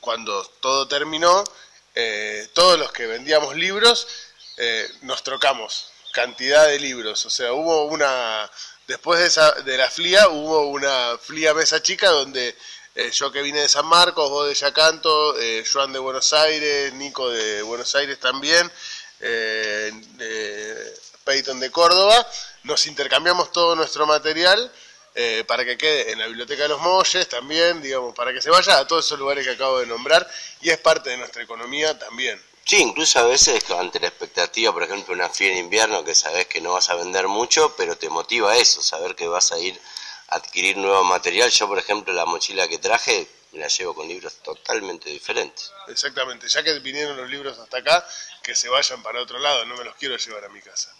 cuando todo terminó, eh, todos los que vendíamos libros eh, nos trocamos cantidad de libros, o sea, hubo una, después de, esa, de la FLIA, hubo una FLIA mesa chica donde eh, yo que vine de San Marcos, vos de Yacanto, eh, Joan de Buenos Aires, Nico de Buenos Aires también, eh, Peyton de Córdoba, nos intercambiamos todo nuestro material eh, para que quede en la Biblioteca de los Molles también, digamos, para que se vaya a todos esos lugares que acabo de nombrar y es parte de nuestra economía también. Sí, incluso a veces ante la expectativa, por ejemplo, una fiesta en invierno que sabes que no vas a vender mucho, pero te motiva eso, saber que vas a ir adquirir nuevo material. Yo, por ejemplo, la mochila que traje la llevo con libros totalmente diferentes. Exactamente, ya que vinieron los libros hasta acá, que se vayan para otro lado, no me los quiero llevar a mi casa.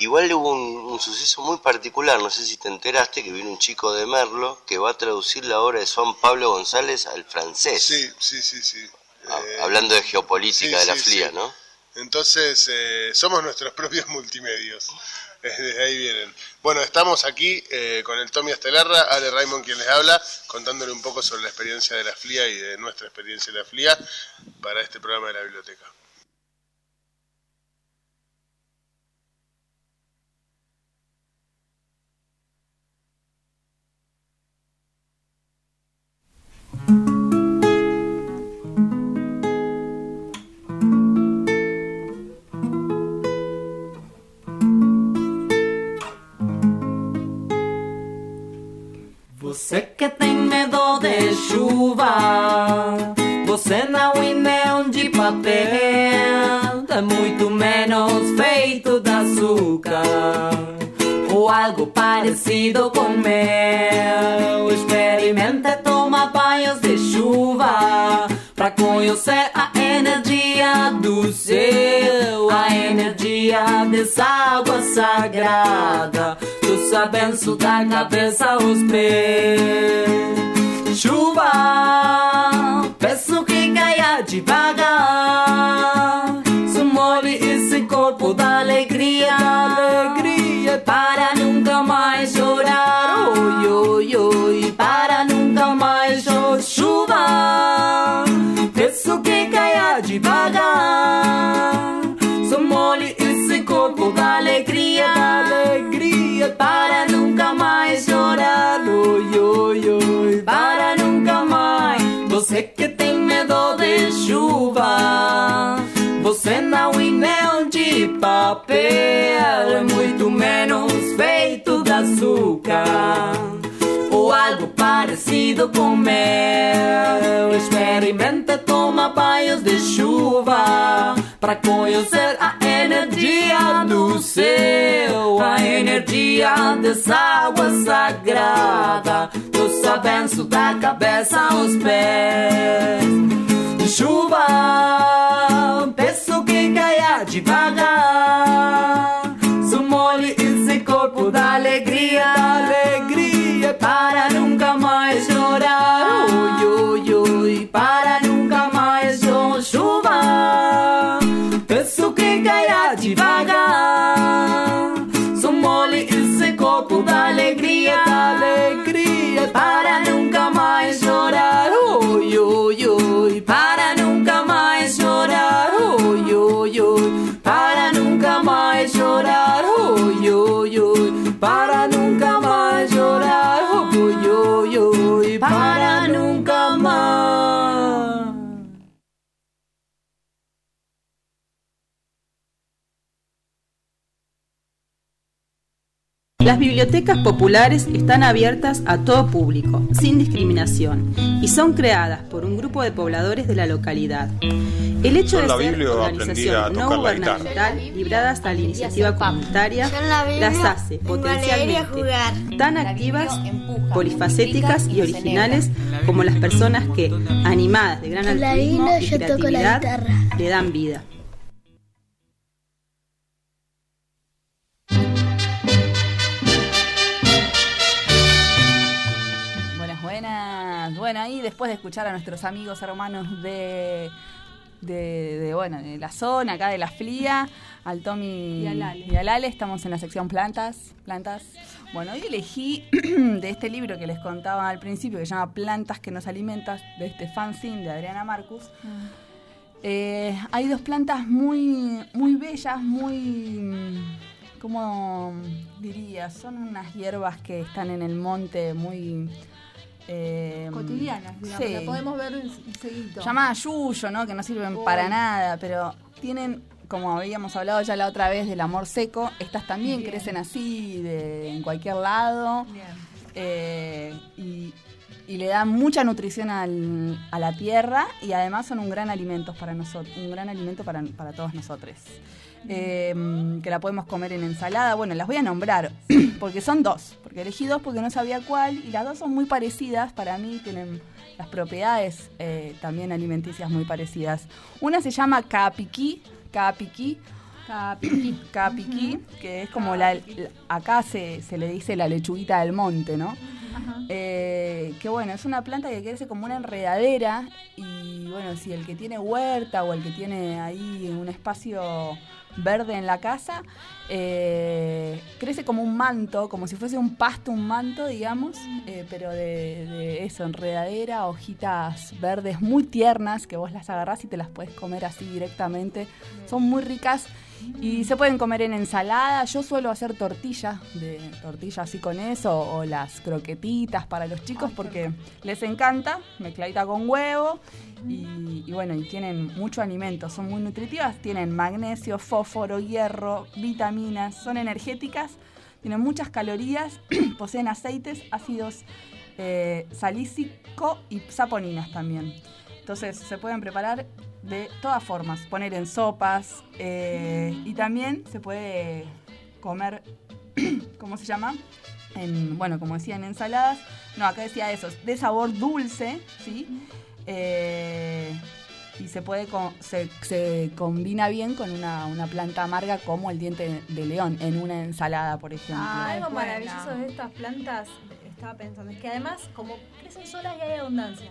Igual hubo un, suceso muy particular, no sé si te enteraste, que vino un chico de Merlo que va a traducir la obra de Juan Pablo González al francés. Sí, sí, sí, sí. Ah, eh, hablando de geopolítica de la FLIA, ¿no? Entonces, eh, somos nuestros propios multimedios. Desde ahí vienen. Bueno, estamos aquí eh, con el Tommy Estelarra, Ale Raymond quien les habla, contándole un poco sobre la experiencia de la FLIA y de nuestra experiencia de la FLIA para este programa de la biblioteca. Você que tem medo de chuva, você não é nem de papel, é muito menos feito de açúcar ou algo parecido com mel. Experimenta tomar banhos de chuva pra conhecer a energia do céu, a energia dessa água sagrada abenço da cabeça aos pés. Chuva, peço que caia devagar. Sumole esse corpo da alegria, alegria para nunca mais chorar. Oi, oi, oi, para nunca mais chorar. Peço que caia devagar. Sumole esse corpo da alegria, alegria. Para Você que tem medo de chuva, você não é de papel, é muito menos feito de açúcar algo parecido com mel. Experimenta tomar banhos de chuva para conhecer a energia do céu, a energia dessa água sagrada abenço da cabeça aos pés. Chuva, peço que caia devagar. Sumole esse corpo da alegria, da alegria, para nunca mais chorar. Ui, ui, ui, para nunca mais não chuva. Penso que cairá devagar. Bibliotecas populares están abiertas a todo público, sin discriminación, y son creadas por un grupo de pobladores de la localidad. El hecho de ser organización no gubernamental librada hasta la iniciativa comunitaria las hace potencialmente tan activas, polifacéticas y originales como las personas que, animadas de gran altruismo y creatividad, le dan vida. Bueno, ahí después de escuchar a nuestros amigos hermanos de, de, bueno, de la zona, acá de la Flia, al Tommy y al, Ale. y al Ale, estamos en la sección plantas, plantas. Bueno, hoy elegí de este libro que les contaba al principio, que se llama Plantas que nos alimentas, de este fanzine de Adriana Marcus. Mm. Eh, hay dos plantas muy, muy bellas, muy, ¿cómo diría? Son unas hierbas que están en el monte muy eh, cotidianas, digamos, sí. la podemos ver seguido. Llamada yuyo, ¿no? Que no sirven oh. para nada, pero tienen, como habíamos hablado ya la otra vez del amor seco, estas también Bien. crecen así, de, en cualquier lado. Eh, y, y, le dan mucha nutrición al, a la tierra y además son un gran alimento para nosotros, un gran alimento para, para todos nosotros. Eh, que la podemos comer en ensalada. Bueno, las voy a nombrar porque son dos, porque elegí dos porque no sabía cuál y las dos son muy parecidas para mí, tienen las propiedades eh, también alimenticias muy parecidas. Una se llama capiqui, capiqui, capiqui, capiqui que es como la, acá se, se, le dice la lechuguita del monte, ¿no? Eh, que bueno, es una planta que crece como una enredadera y bueno, si el que tiene huerta o el que tiene ahí un espacio verde en la casa, eh, crece como un manto, como si fuese un pasto, un manto, digamos, eh, pero de, de, eso, enredadera, hojitas verdes muy tiernas que vos las agarrás y te las puedes comer así directamente. Son muy ricas y se pueden comer en ensalada. Yo suelo hacer tortilla, de tortilla así con eso, o las croquetitas para los chicos porque les encanta, mezcladita con huevo. Y, y, bueno, y tienen mucho alimento, son muy nutritivas, tienen magnesio, fósforo, hierro, vitaminas, son energéticas, tienen muchas calorías, poseen aceites, ácidos eh, salícico y saponinas también. Entonces se pueden preparar de todas formas, poner en sopas eh, y también se puede comer, ¿cómo se llama? En, bueno, como decía, en ensaladas. No, acá decía eso, de sabor dulce, ¿sí? Eh, y se puede se, se, combina bien con una, una, planta amarga como el diente de león en una ensalada, por ejemplo. Ah, algo maravilloso de estas plantas, estaba pensando, es que además como crecen solas y hay abundancia.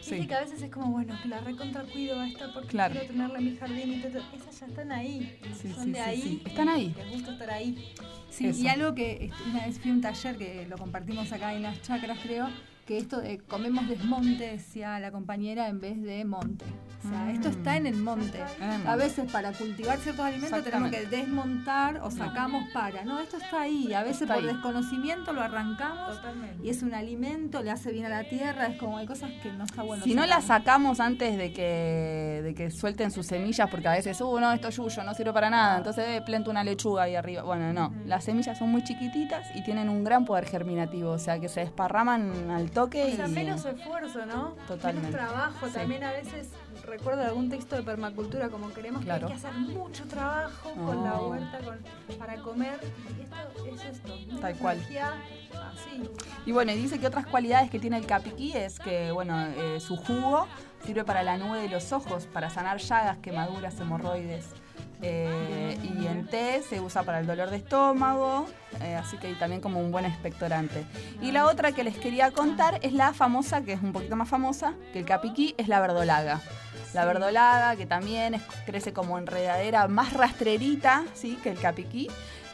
Sí. que a veces es como, bueno, la recontra cuido a esta porque claro. quiero tenerla en mi jardín y todo. Esas ya están ahí. Sí, son sí, de ahí. Están ahí. Les gusta estar ahí. Sí, Eso. y algo que una vez fui a un taller que lo compartimos acá en las chacras, creo, que esto de comemos desmonte, decía la compañera, en vez de monte. O sea, mm. esto está en el monte. A veces para cultivar ciertos alimentos tenemos que desmontar o sacamos no. para. No, esto está ahí. A veces está por ahí. desconocimiento lo arrancamos Totalmente. y es un alimento, le hace bien a la tierra, es como hay cosas que no está bueno. Si no la sacamos antes de que, de que suelten sus semillas, porque a veces, uh, no, esto es yuyo, no sirve para nada, entonces eh, planta una lechuga ahí arriba. Bueno, no, mm. las semillas son muy chiquititas y tienen un gran poder germinativo, o sea que se desparraman al toque. O sea, y... menos esfuerzo, ¿no? Totalmente. Menos trabajo, sí. también a veces recuerdo algún texto de permacultura como queremos claro. que hay que hacer mucho trabajo oh. con la huerta con, para comer y esto es esto tal cual así. y bueno y dice que otras cualidades que tiene el capiquí es que bueno eh, su jugo sirve para la nube de los ojos para sanar llagas quemaduras hemorroides eh, y en té se usa para el dolor de estómago, eh, así que también como un buen expectorante. Y la otra que les quería contar es la famosa, que es un poquito más famosa que el capiquí, es la verdolaga. La verdolaga, que también es, crece como enredadera más rastrerita ¿sí? que el capiquí.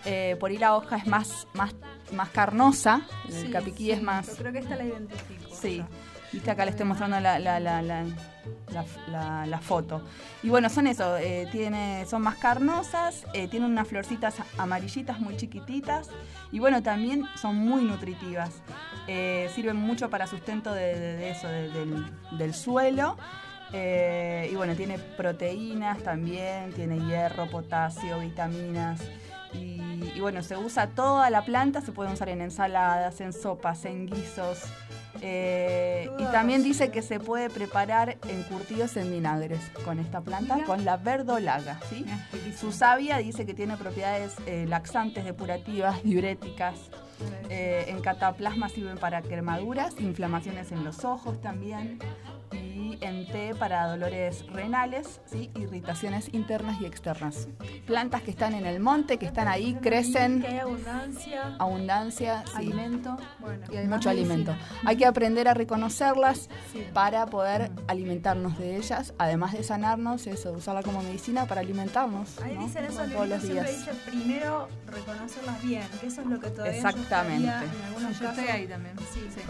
Eh, por ahí la hoja es más, más, más carnosa, el capiquí es más... Yo creo que esta la identifico. Sí. Viste, acá le estoy mostrando la, la, la, la foto. Y bueno, son eso, eh, tiene, son más carnosas, eh, tienen unas florcitas amarillitas muy chiquititas y bueno, también son muy nutritivas. Eh, sirven mucho para sustento de, eso, del, del, suelo. y bueno, tiene proteínas también, tiene hierro, potasio, vitaminas. Y, bueno, se usa toda la planta, se puede usar en ensaladas, en sopas, en guisos. Eh, y también dice que se puede preparar encurtidos en vinagres con esta planta, con la verdolaga. ¿sí? Su savia dice que tiene propiedades eh, laxantes, depurativas, diuréticas. Eh, en cataplasma sirven para quemaduras, inflamaciones en los ojos también en té para dolores renales, ¿sí? irritaciones internas y externas. Plantas que están en el monte, que están ahí, crecen. Que hay abundancia. Abundancia, Alimento. y mucho alimento. Hay que aprender a reconocerlas para poder alimentarnos de ellas, además de sanarnos, eso, usarla como medicina para alimentarnos. Ahí dicen eso todos los días. Dice primero reconocerlas bien, que eso es lo que todavía Exactamente. en algunos yo estoy ahí también. Sí, sí.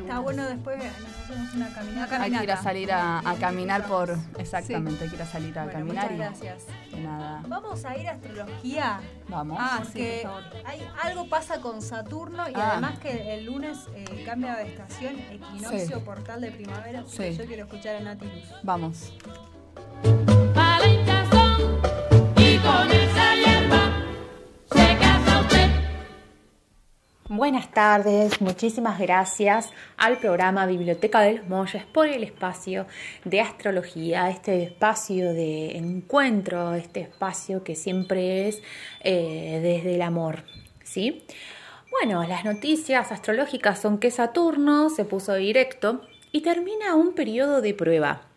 Está bueno después hacemos una caminata. Hay que a salir a, caminar por. Exactamente, ir a salir a caminar. Muchas gracias. nada. Vamos a ir a astrología. Vamos. Ah, porque hay, algo pasa con Saturno y ah. además que el lunes eh, cambia de estación, equinoccio, portal de primavera. Sí. Yo quiero escuchar a Nati Vamos. Buenas tardes, muchísimas gracias al programa Biblioteca de los Molles por el espacio de astrología, este espacio de encuentro, este espacio que siempre es eh, desde el amor, ¿sí? Bueno, las noticias astrológicas son que Saturno se puso directo y termina un periodo de prueba.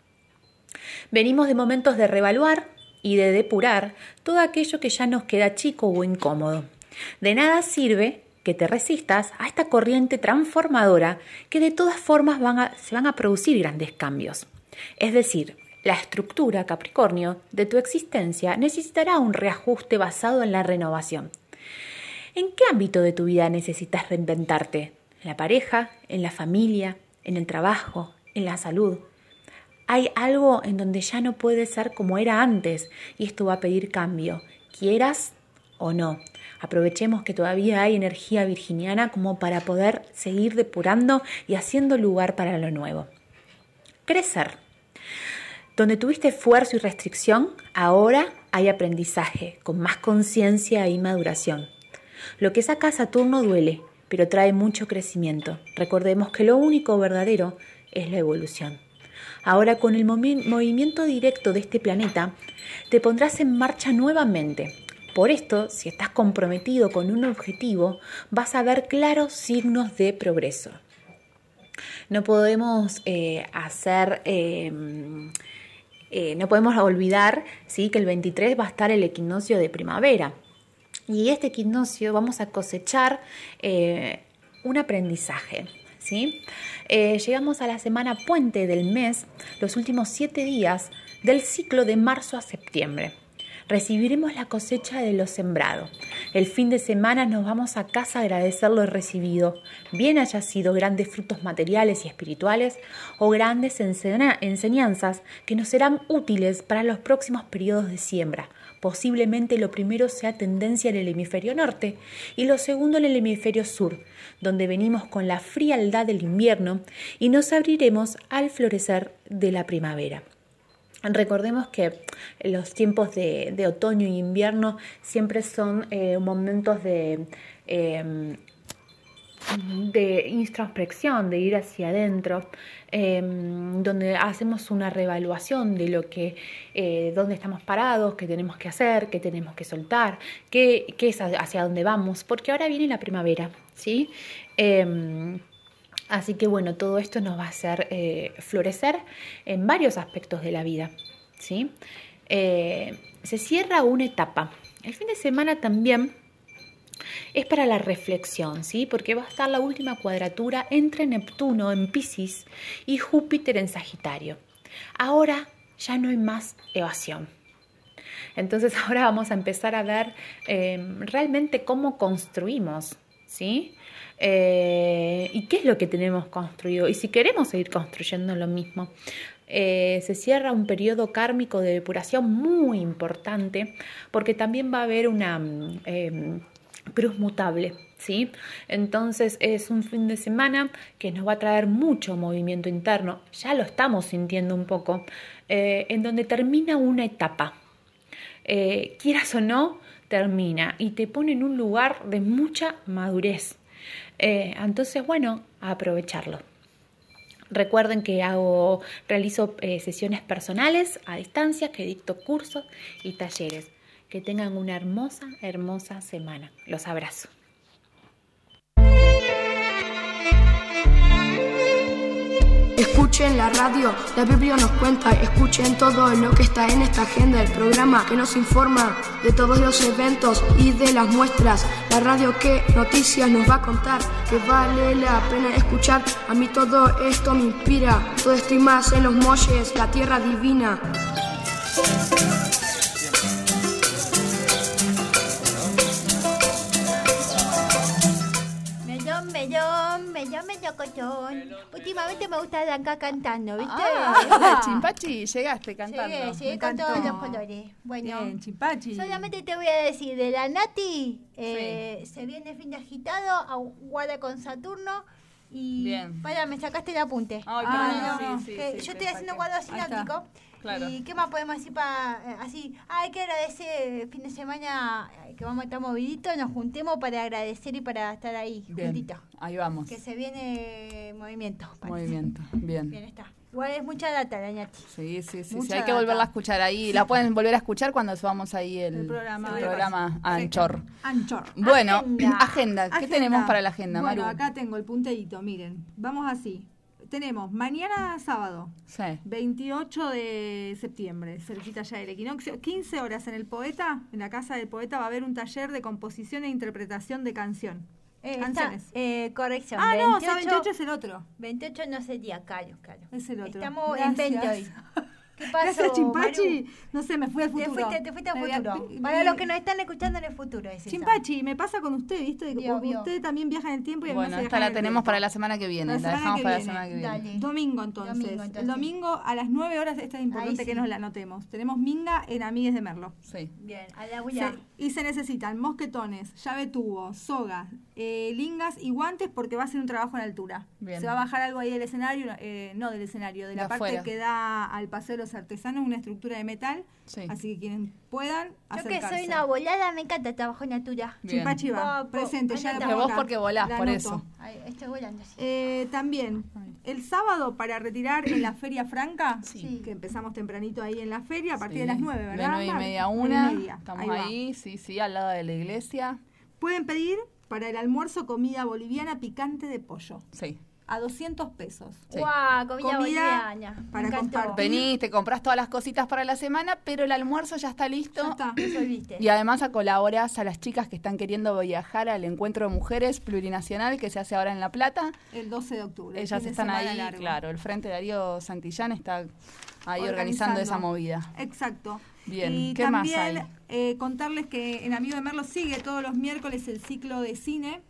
Venimos de momentos de revaluar y de depurar todo aquello que ya nos queda chico o incómodo. De nada sirve que te resistas a esta corriente transformadora que de todas formas se van a producir grandes cambios. Es decir, la estructura Capricornio de tu existencia necesitará un reajuste basado en la renovación. ¿En qué ámbito de tu vida necesitas reinventarte? ¿En la pareja? ¿En la familia? ¿En el trabajo? ¿En la salud? Hay algo en donde ya no puede ser como era antes y esto va a pedir cambio, quieras o no. Aprovechemos que todavía hay energía virginiana como para poder seguir depurando y haciendo lugar para lo nuevo. Crecer. Donde tuviste esfuerzo y restricción, ahora hay aprendizaje, con más conciencia y maduración. Lo que saca Saturno duele, pero trae mucho crecimiento. Recordemos que lo único verdadero es la evolución. Ahora con el movimiento directo de este planeta, te pondrás en marcha nuevamente por esto, si estás comprometido con un objetivo, vas a ver claros signos de progreso. No podemos eh, hacer... Em, eh, no podemos olvidar ¿sí? que el 23 va a estar el equinoccio de primavera. Y este equinoccio vamos a cosechar eh, un aprendizaje. ¿sí? llegamos a la semana puente del mes, los últimos siete días del ciclo de marzo a septiembre recibiremos la cosecha de lo sembrado. El fin de semana nos vamos a casa a agradecer lo recibido, bien haya sido grandes frutos materiales y espirituales o grandes enseñanzas que nos serán útiles para los próximos periodos de siembra. Posiblemente lo primero sea tendencia en el hemisferio norte y lo segundo en el hemisferio sur, donde venimos con la frialdad del invierno y nos abriremos al florecer de la primavera. Recordemos que los tiempos de, otoño y invierno siempre son eh, momentos de, em, de introspección, de ir hacia adentro, em, donde hacemos una reevaluación de lo que, eh, dónde estamos parados, qué tenemos que hacer, qué tenemos que soltar, qué, qué es hacia dónde vamos, porque ahora viene la primavera, ¿sí? Así que bueno, todo esto nos va a hacer eh, florecer en varios aspectos de la vida. ¿sí? Eh, se cierra una etapa. El fin de semana también es para la reflexión, ¿sí? porque va a estar la última cuadratura entre Neptuno en Pisces y Júpiter en Sagitario. Ahora ya no hay más evasión. Entonces ahora vamos a empezar a ver em, realmente cómo construimos, ¿sí? Eh, y qué es lo que tenemos construido y si queremos seguir construyendo lo mismo. Eh, se cierra un periodo kármico de depuración muy importante porque también va a haber una em, cruz mutable. ¿Sí? Entonces es un fin de semana que nos va a traer mucho movimiento interno, ya lo estamos sintiendo un poco, eh, en donde termina una etapa. Quieras o no, termina y te pone en un lugar de mucha madurez. Eh, entonces, bueno, aprovecharlo. Recuerden que hago, realizo sesiones personales a distancia, que dicto cursos y talleres. Que tengan una hermosa, hermosa semana. Los abrazo. Escuchen la radio, la Biblia nos cuenta, escuchen todo lo que está en esta agenda, el programa que nos informa de todos los eventos y de las muestras, la radio que noticias nos va a contar, que vale la pena escuchar, a mí todo esto me inspira, todo estoy más en los molles, la tierra divina. Últimamente me gusta arrancar cantando, ¿viste? Ah, Chimpachi, llegaste cantando. Llegué, llegué con todos los colores. Bueno, Bien, Chimpachi. solamente te voy a decir, de la Nati, eh, se viene fin de agitado, a Guada con Saturno. Y Bien. para, me sacaste el apunte. Ay, Ah, no, sí, sí, que sí, yo estoy haciendo está. sináptico. Claro. ¿Y qué más podemos decir para así? Ah, hay que agradecer fin de semana eh, que vamos a estar moviditos, nos juntemos para agradecer y para estar ahí, Bien, juntitos. ahí vamos. Que se viene movimiento. parece. Movimiento, bien. Bien está. Igual es mucha data, la Ñati. Sí, sí, sí, sí, hay que volverla a escuchar ahí. La pueden volver a escuchar cuando subamos ahí el, El programa. el programa a Anchor. Anchor. Bueno, Agenda. agenda. ¿Qué Agenda. tenemos para la agenda, Bueno, Maru? acá tengo el punteíto, miren. Vamos así. Tenemos mañana sábado, Sí. 28 de septiembre, cerquita ya del equinoccio, 15 horas en el Poeta, en la casa del Poeta va a haber un taller de composición e interpretación de canción. Eh, está, Canciones. eh, corrección. Ah, no, o sea, 28 28 es el otro. 28 no sería, claro, claro. Es el otro. Estamos Gracias. en 20 hoy. ¿Qué pasó, Gracias, Chimpachi. Maru? No sé, me fui al Te futuro. fuiste, te fuiste al Me voy a- futuro. vi- Para los que nos están escuchando en el futuro, es esa. Chimpachi, me pasa con usted, ¿viste? Que Vio, como vio. usted también viaja en el tiempo y a mí me Bueno, esta la tenemos para la semana que viene. La, semana dejamos que para la viene. semana que viene. Dale. Domingo entonces. Domingo, entonces. El domingo a las 9 horas, esta es importante Ahí que sí. nos la anotemos. Tenemos Minga en Amigues de Merlo. Sí. Bien, a la. Se- y se necesitan mosquetones, llave tubo, sogas, eh, lingas y guantes porque va a ser un trabajo en altura. Bien. Se va a bajar algo ahí del escenario, eh, no del escenario, de De la parte afuera. que da al Paseo de los Artesanos, una estructura de metal. Sí. Así que quienes puedan, Yo que acercarse. soy una volada, me encanta el trabajo en altura. Bien. Chimpachi va, Va, po- presente, ya la vos porque volás, La por eso. Ay, estoy volando. Eh, también, el sábado para retirar en la Feria Franca, Sí. que empezamos tempranito ahí en la feria, a partir Sí. de las 9, De ¿verdad? nueve y Mar? media a y Estamos va. ahí, sí, sí, al lado de la iglesia. Pueden pedir para el almuerzo comida boliviana picante de pollo, Sí. A 200 pesos. Sí. Guau, comida, Comida para compartir. Venís, te compras todas las cositas para la semana, pero el almuerzo ya está listo. Ya está. Resolviste. Y además a colaboras a las chicas que están queriendo viajar al encuentro de mujeres plurinacional que se hace ahora en La Plata. El 12 de octubre. Ellas están ahí, largo. claro. El Frente Darío Santillán está ahí organizando, esa movida. Exacto. Bien, Y ¿qué más hay? eh, contarles que en Amigo de Merlo sigue todos los miércoles el ciclo de cine,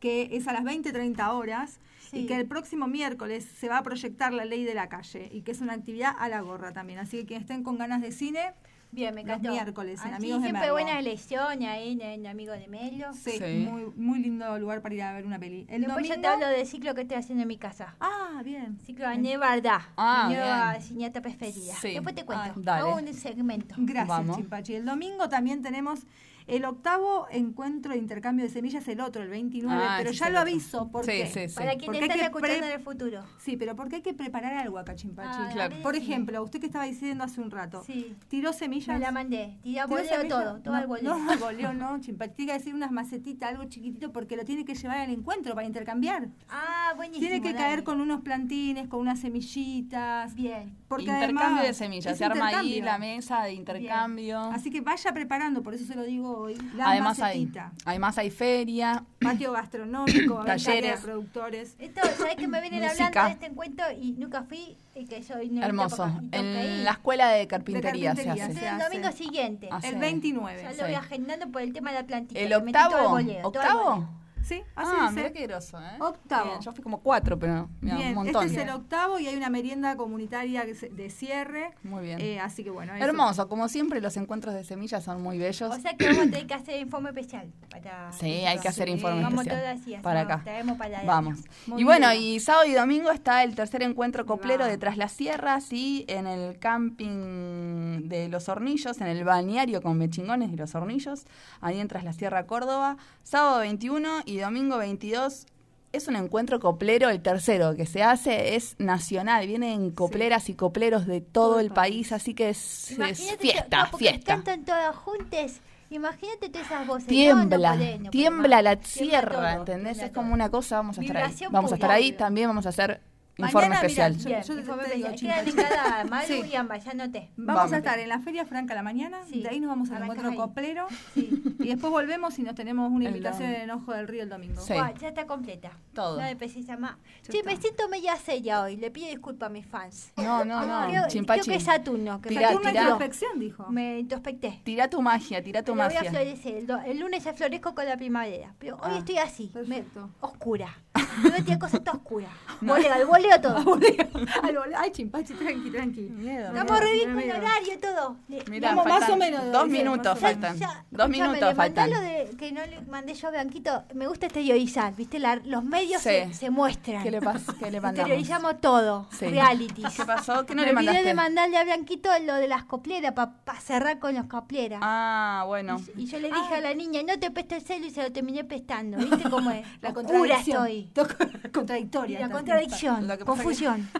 que es a las 20-30 horas. Sí. Y que el próximo miércoles se va a proyectar la ley de la calle y que es una actividad a la gorra también. Así que quienes estén con ganas de cine, Bien, me los encantó. miércoles en Así Amigos de siempre Merlo. buena elección ahí en, en Amigos de Melo. sí, Sí. Muy, muy lindo lugar para ir a ver una peli. El Después domingo, yo te hablo del ciclo que estoy haciendo en mi casa. Ah, bien. Ciclo Añé Bardá. Ah, mi nueva preferida. Sí. Después te cuento. Ah, dale. Hago un segmento. Gracias. Chimpachi. El domingo también tenemos el octavo encuentro de intercambio de semillas, el otro, el 29, Ah, pero ya lo aviso. ¿Por Sí, qué? sí, sí. Para quienes están que escuchando en el futuro. Sí, pero porque hay que preparar algo acá, Chimpachi. Ah, Claro. Por ejemplo, usted que estaba diciendo hace un rato, Sí. tiró semillas. Me la mandé. ¿Tiró boleo semillas? todo. Todo no, al boleo. No, al boleo no, Chimpachi. Tiene que decir unas macetitas, algo chiquitito, porque lo tiene que llevar al encuentro para intercambiar. Ah, buenísimo. Tiene que dale. caer con unos plantines, con unas semillitas. Bien. Porque intercambio además de semillas. Se arma ahí la mesa de intercambio. Así que vaya preparando, por eso se lo digo hoy. La Además hay, además hay feria, Patio gastronómico, Talleres. productores. Esto, ¿sabés que me vienen Música. hablando de este encuentro y nunca fui? Y que soy hermoso. En la escuela de carpintería, carpintería, se hace. El domingo siguiente. El 29. Ya sí. lo voy agendando por el tema de la plantita. ¿El todo octavo? boleo, todo el ¿Octavo? Sí, así Ah, dice. mira qué groso, ¿eh? Octavo. Bien, yo fui como cuatro, pero mira, Bien, un montón. este es el octavo y hay una merienda comunitaria de cierre. Muy bien. Eh, así que bueno. eso. Hermoso, como siempre los encuentros de semillas son muy bellos. O sea que vamos a tener que hacer informe especial. Para Sí, hay que hacer Sí, informe Vamos especial. todas así, así para acá. traemos para allá. Vamos. Muy y bueno, bien. y sábado y domingo está el tercer encuentro coplero va. de Tras las Sierras y en el camping de Los Hornillos, en el balneario con Mechingones y Los Hornillos, ahí en Tras la Sierra, Córdoba. Sábado 21 y domingo 22 es un encuentro coplero, el tercero que se hace es nacional, vienen copleras y copleros de todo el país, así que es, es fiesta, fiesta. Cantan todas juntas. Imagínate todas esas voces. Tiembla, No, no podés, no tiembla la todo, ¿entendés? tiembla Es como una cosa, vamos a estar ahí. Vamos a estar ahí, también vamos a hacer informe Mañana, especial. mirá, Bien, Yo te- informe te digo, Maru Sí. y ya noté. Vamos, Vamos. a estar en la Feria Franca a la mañana, Sí. de ahí nos vamos al encuentro ahí. coplero Sí. y después volvemos y nos tenemos una invitación en Ojo del Río el domingo. Ya está completa. Todo. No me precisa más. Ya Sí, me siento media seria hoy. Le pido disculpas a mis fans. No, no, Ah, no, creo, creo que es Saturno. Que Tirá, me, Saturno introspección, dijo. me introspecté. Tira tu magia, tira tu Pero voy a magia. florecer. El, lunes ya florezco con la primavera. Pero hoy Ah, estoy así. me- perfecto. oscura. Me voy Voleo, al voleo todo. Ay, chimpachi, tranqui, tranqui. Miedo. Estamos re bien con Miedo. horario todo. Mirá, Vamos, más o menos, Dos minutos faltan. Dos minutos faltan. Que no le mandé yo a Blanquito. Me gusta exteriorizar, ¿viste? La- los medios Sí. se, se muestran. ¿Qué le pasa? ¿Qué le mandamos? Exteriorizamos todo. Sí. Realities. ¿Qué pasó? ¿Qué no Me le mandaste? de mandarle a Blanquito lo de las copleras para cerrar con los copleras. Ah, bueno. Y, y yo le dije a la niña, no te presto el celo y se lo terminé prestando. ¿Viste cómo es? La contradicción. estoy. Contradictoria. La contradicción, Lo que confusión.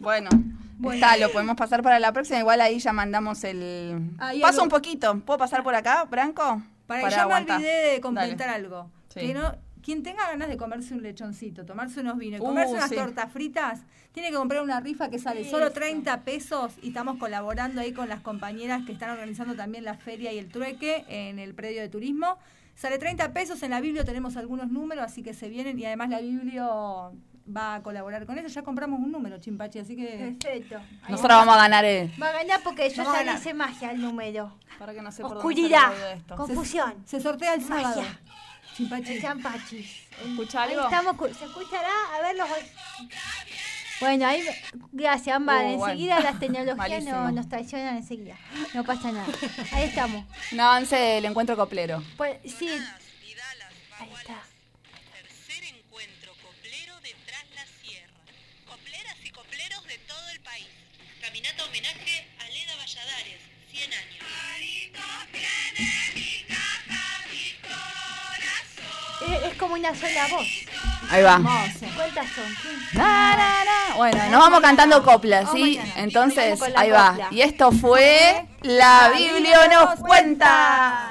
Bueno, está, lo podemos pasar para la próxima. Igual ahí ya mandamos el. Paso algo- un poquito. ¿Puedo pasar por acá, Branco? Para, que yo aguantar. me olvidé de completar Dale. algo. Sí. Que no, quien tenga ganas de comerse un lechoncito, tomarse unos vinos, Uh, comerse unas sí. tortas fritas, tiene que comprar una rifa que sale solo 30 pesos y estamos colaborando ahí con las compañeras que están organizando también la feria y el trueque en el predio de turismo. Sale 30 pesos, en la Biblio tenemos algunos números, así que se vienen y además la Biblio va a colaborar con eso. Ya compramos un número, Chimpachi, así que... Perfecto. Ahí Nosotros vamos a ganar el. Va a ganar porque yo ya hice magia al número. Para que no dónde Oscuridad, el esto. confusión, Se sortea el sábado. magia, Chimpachi. el champachis. ¿Escucha Ahí algo? estamos, ¿se escuchará? A ver los... Bueno, ahí, gracias. Uh, bueno. enseguida las tecnologías no, nos traicionan enseguida. No pasa nada. Ahí estamos. Un avance del encuentro coplero. Pues, sí. como una sola voz. Ahí va. ¿Cuántas son? Bueno, nos vamos cantando coplas, ¿sí? Entonces, ahí va. Y esto fue La Biblia nos cuenta.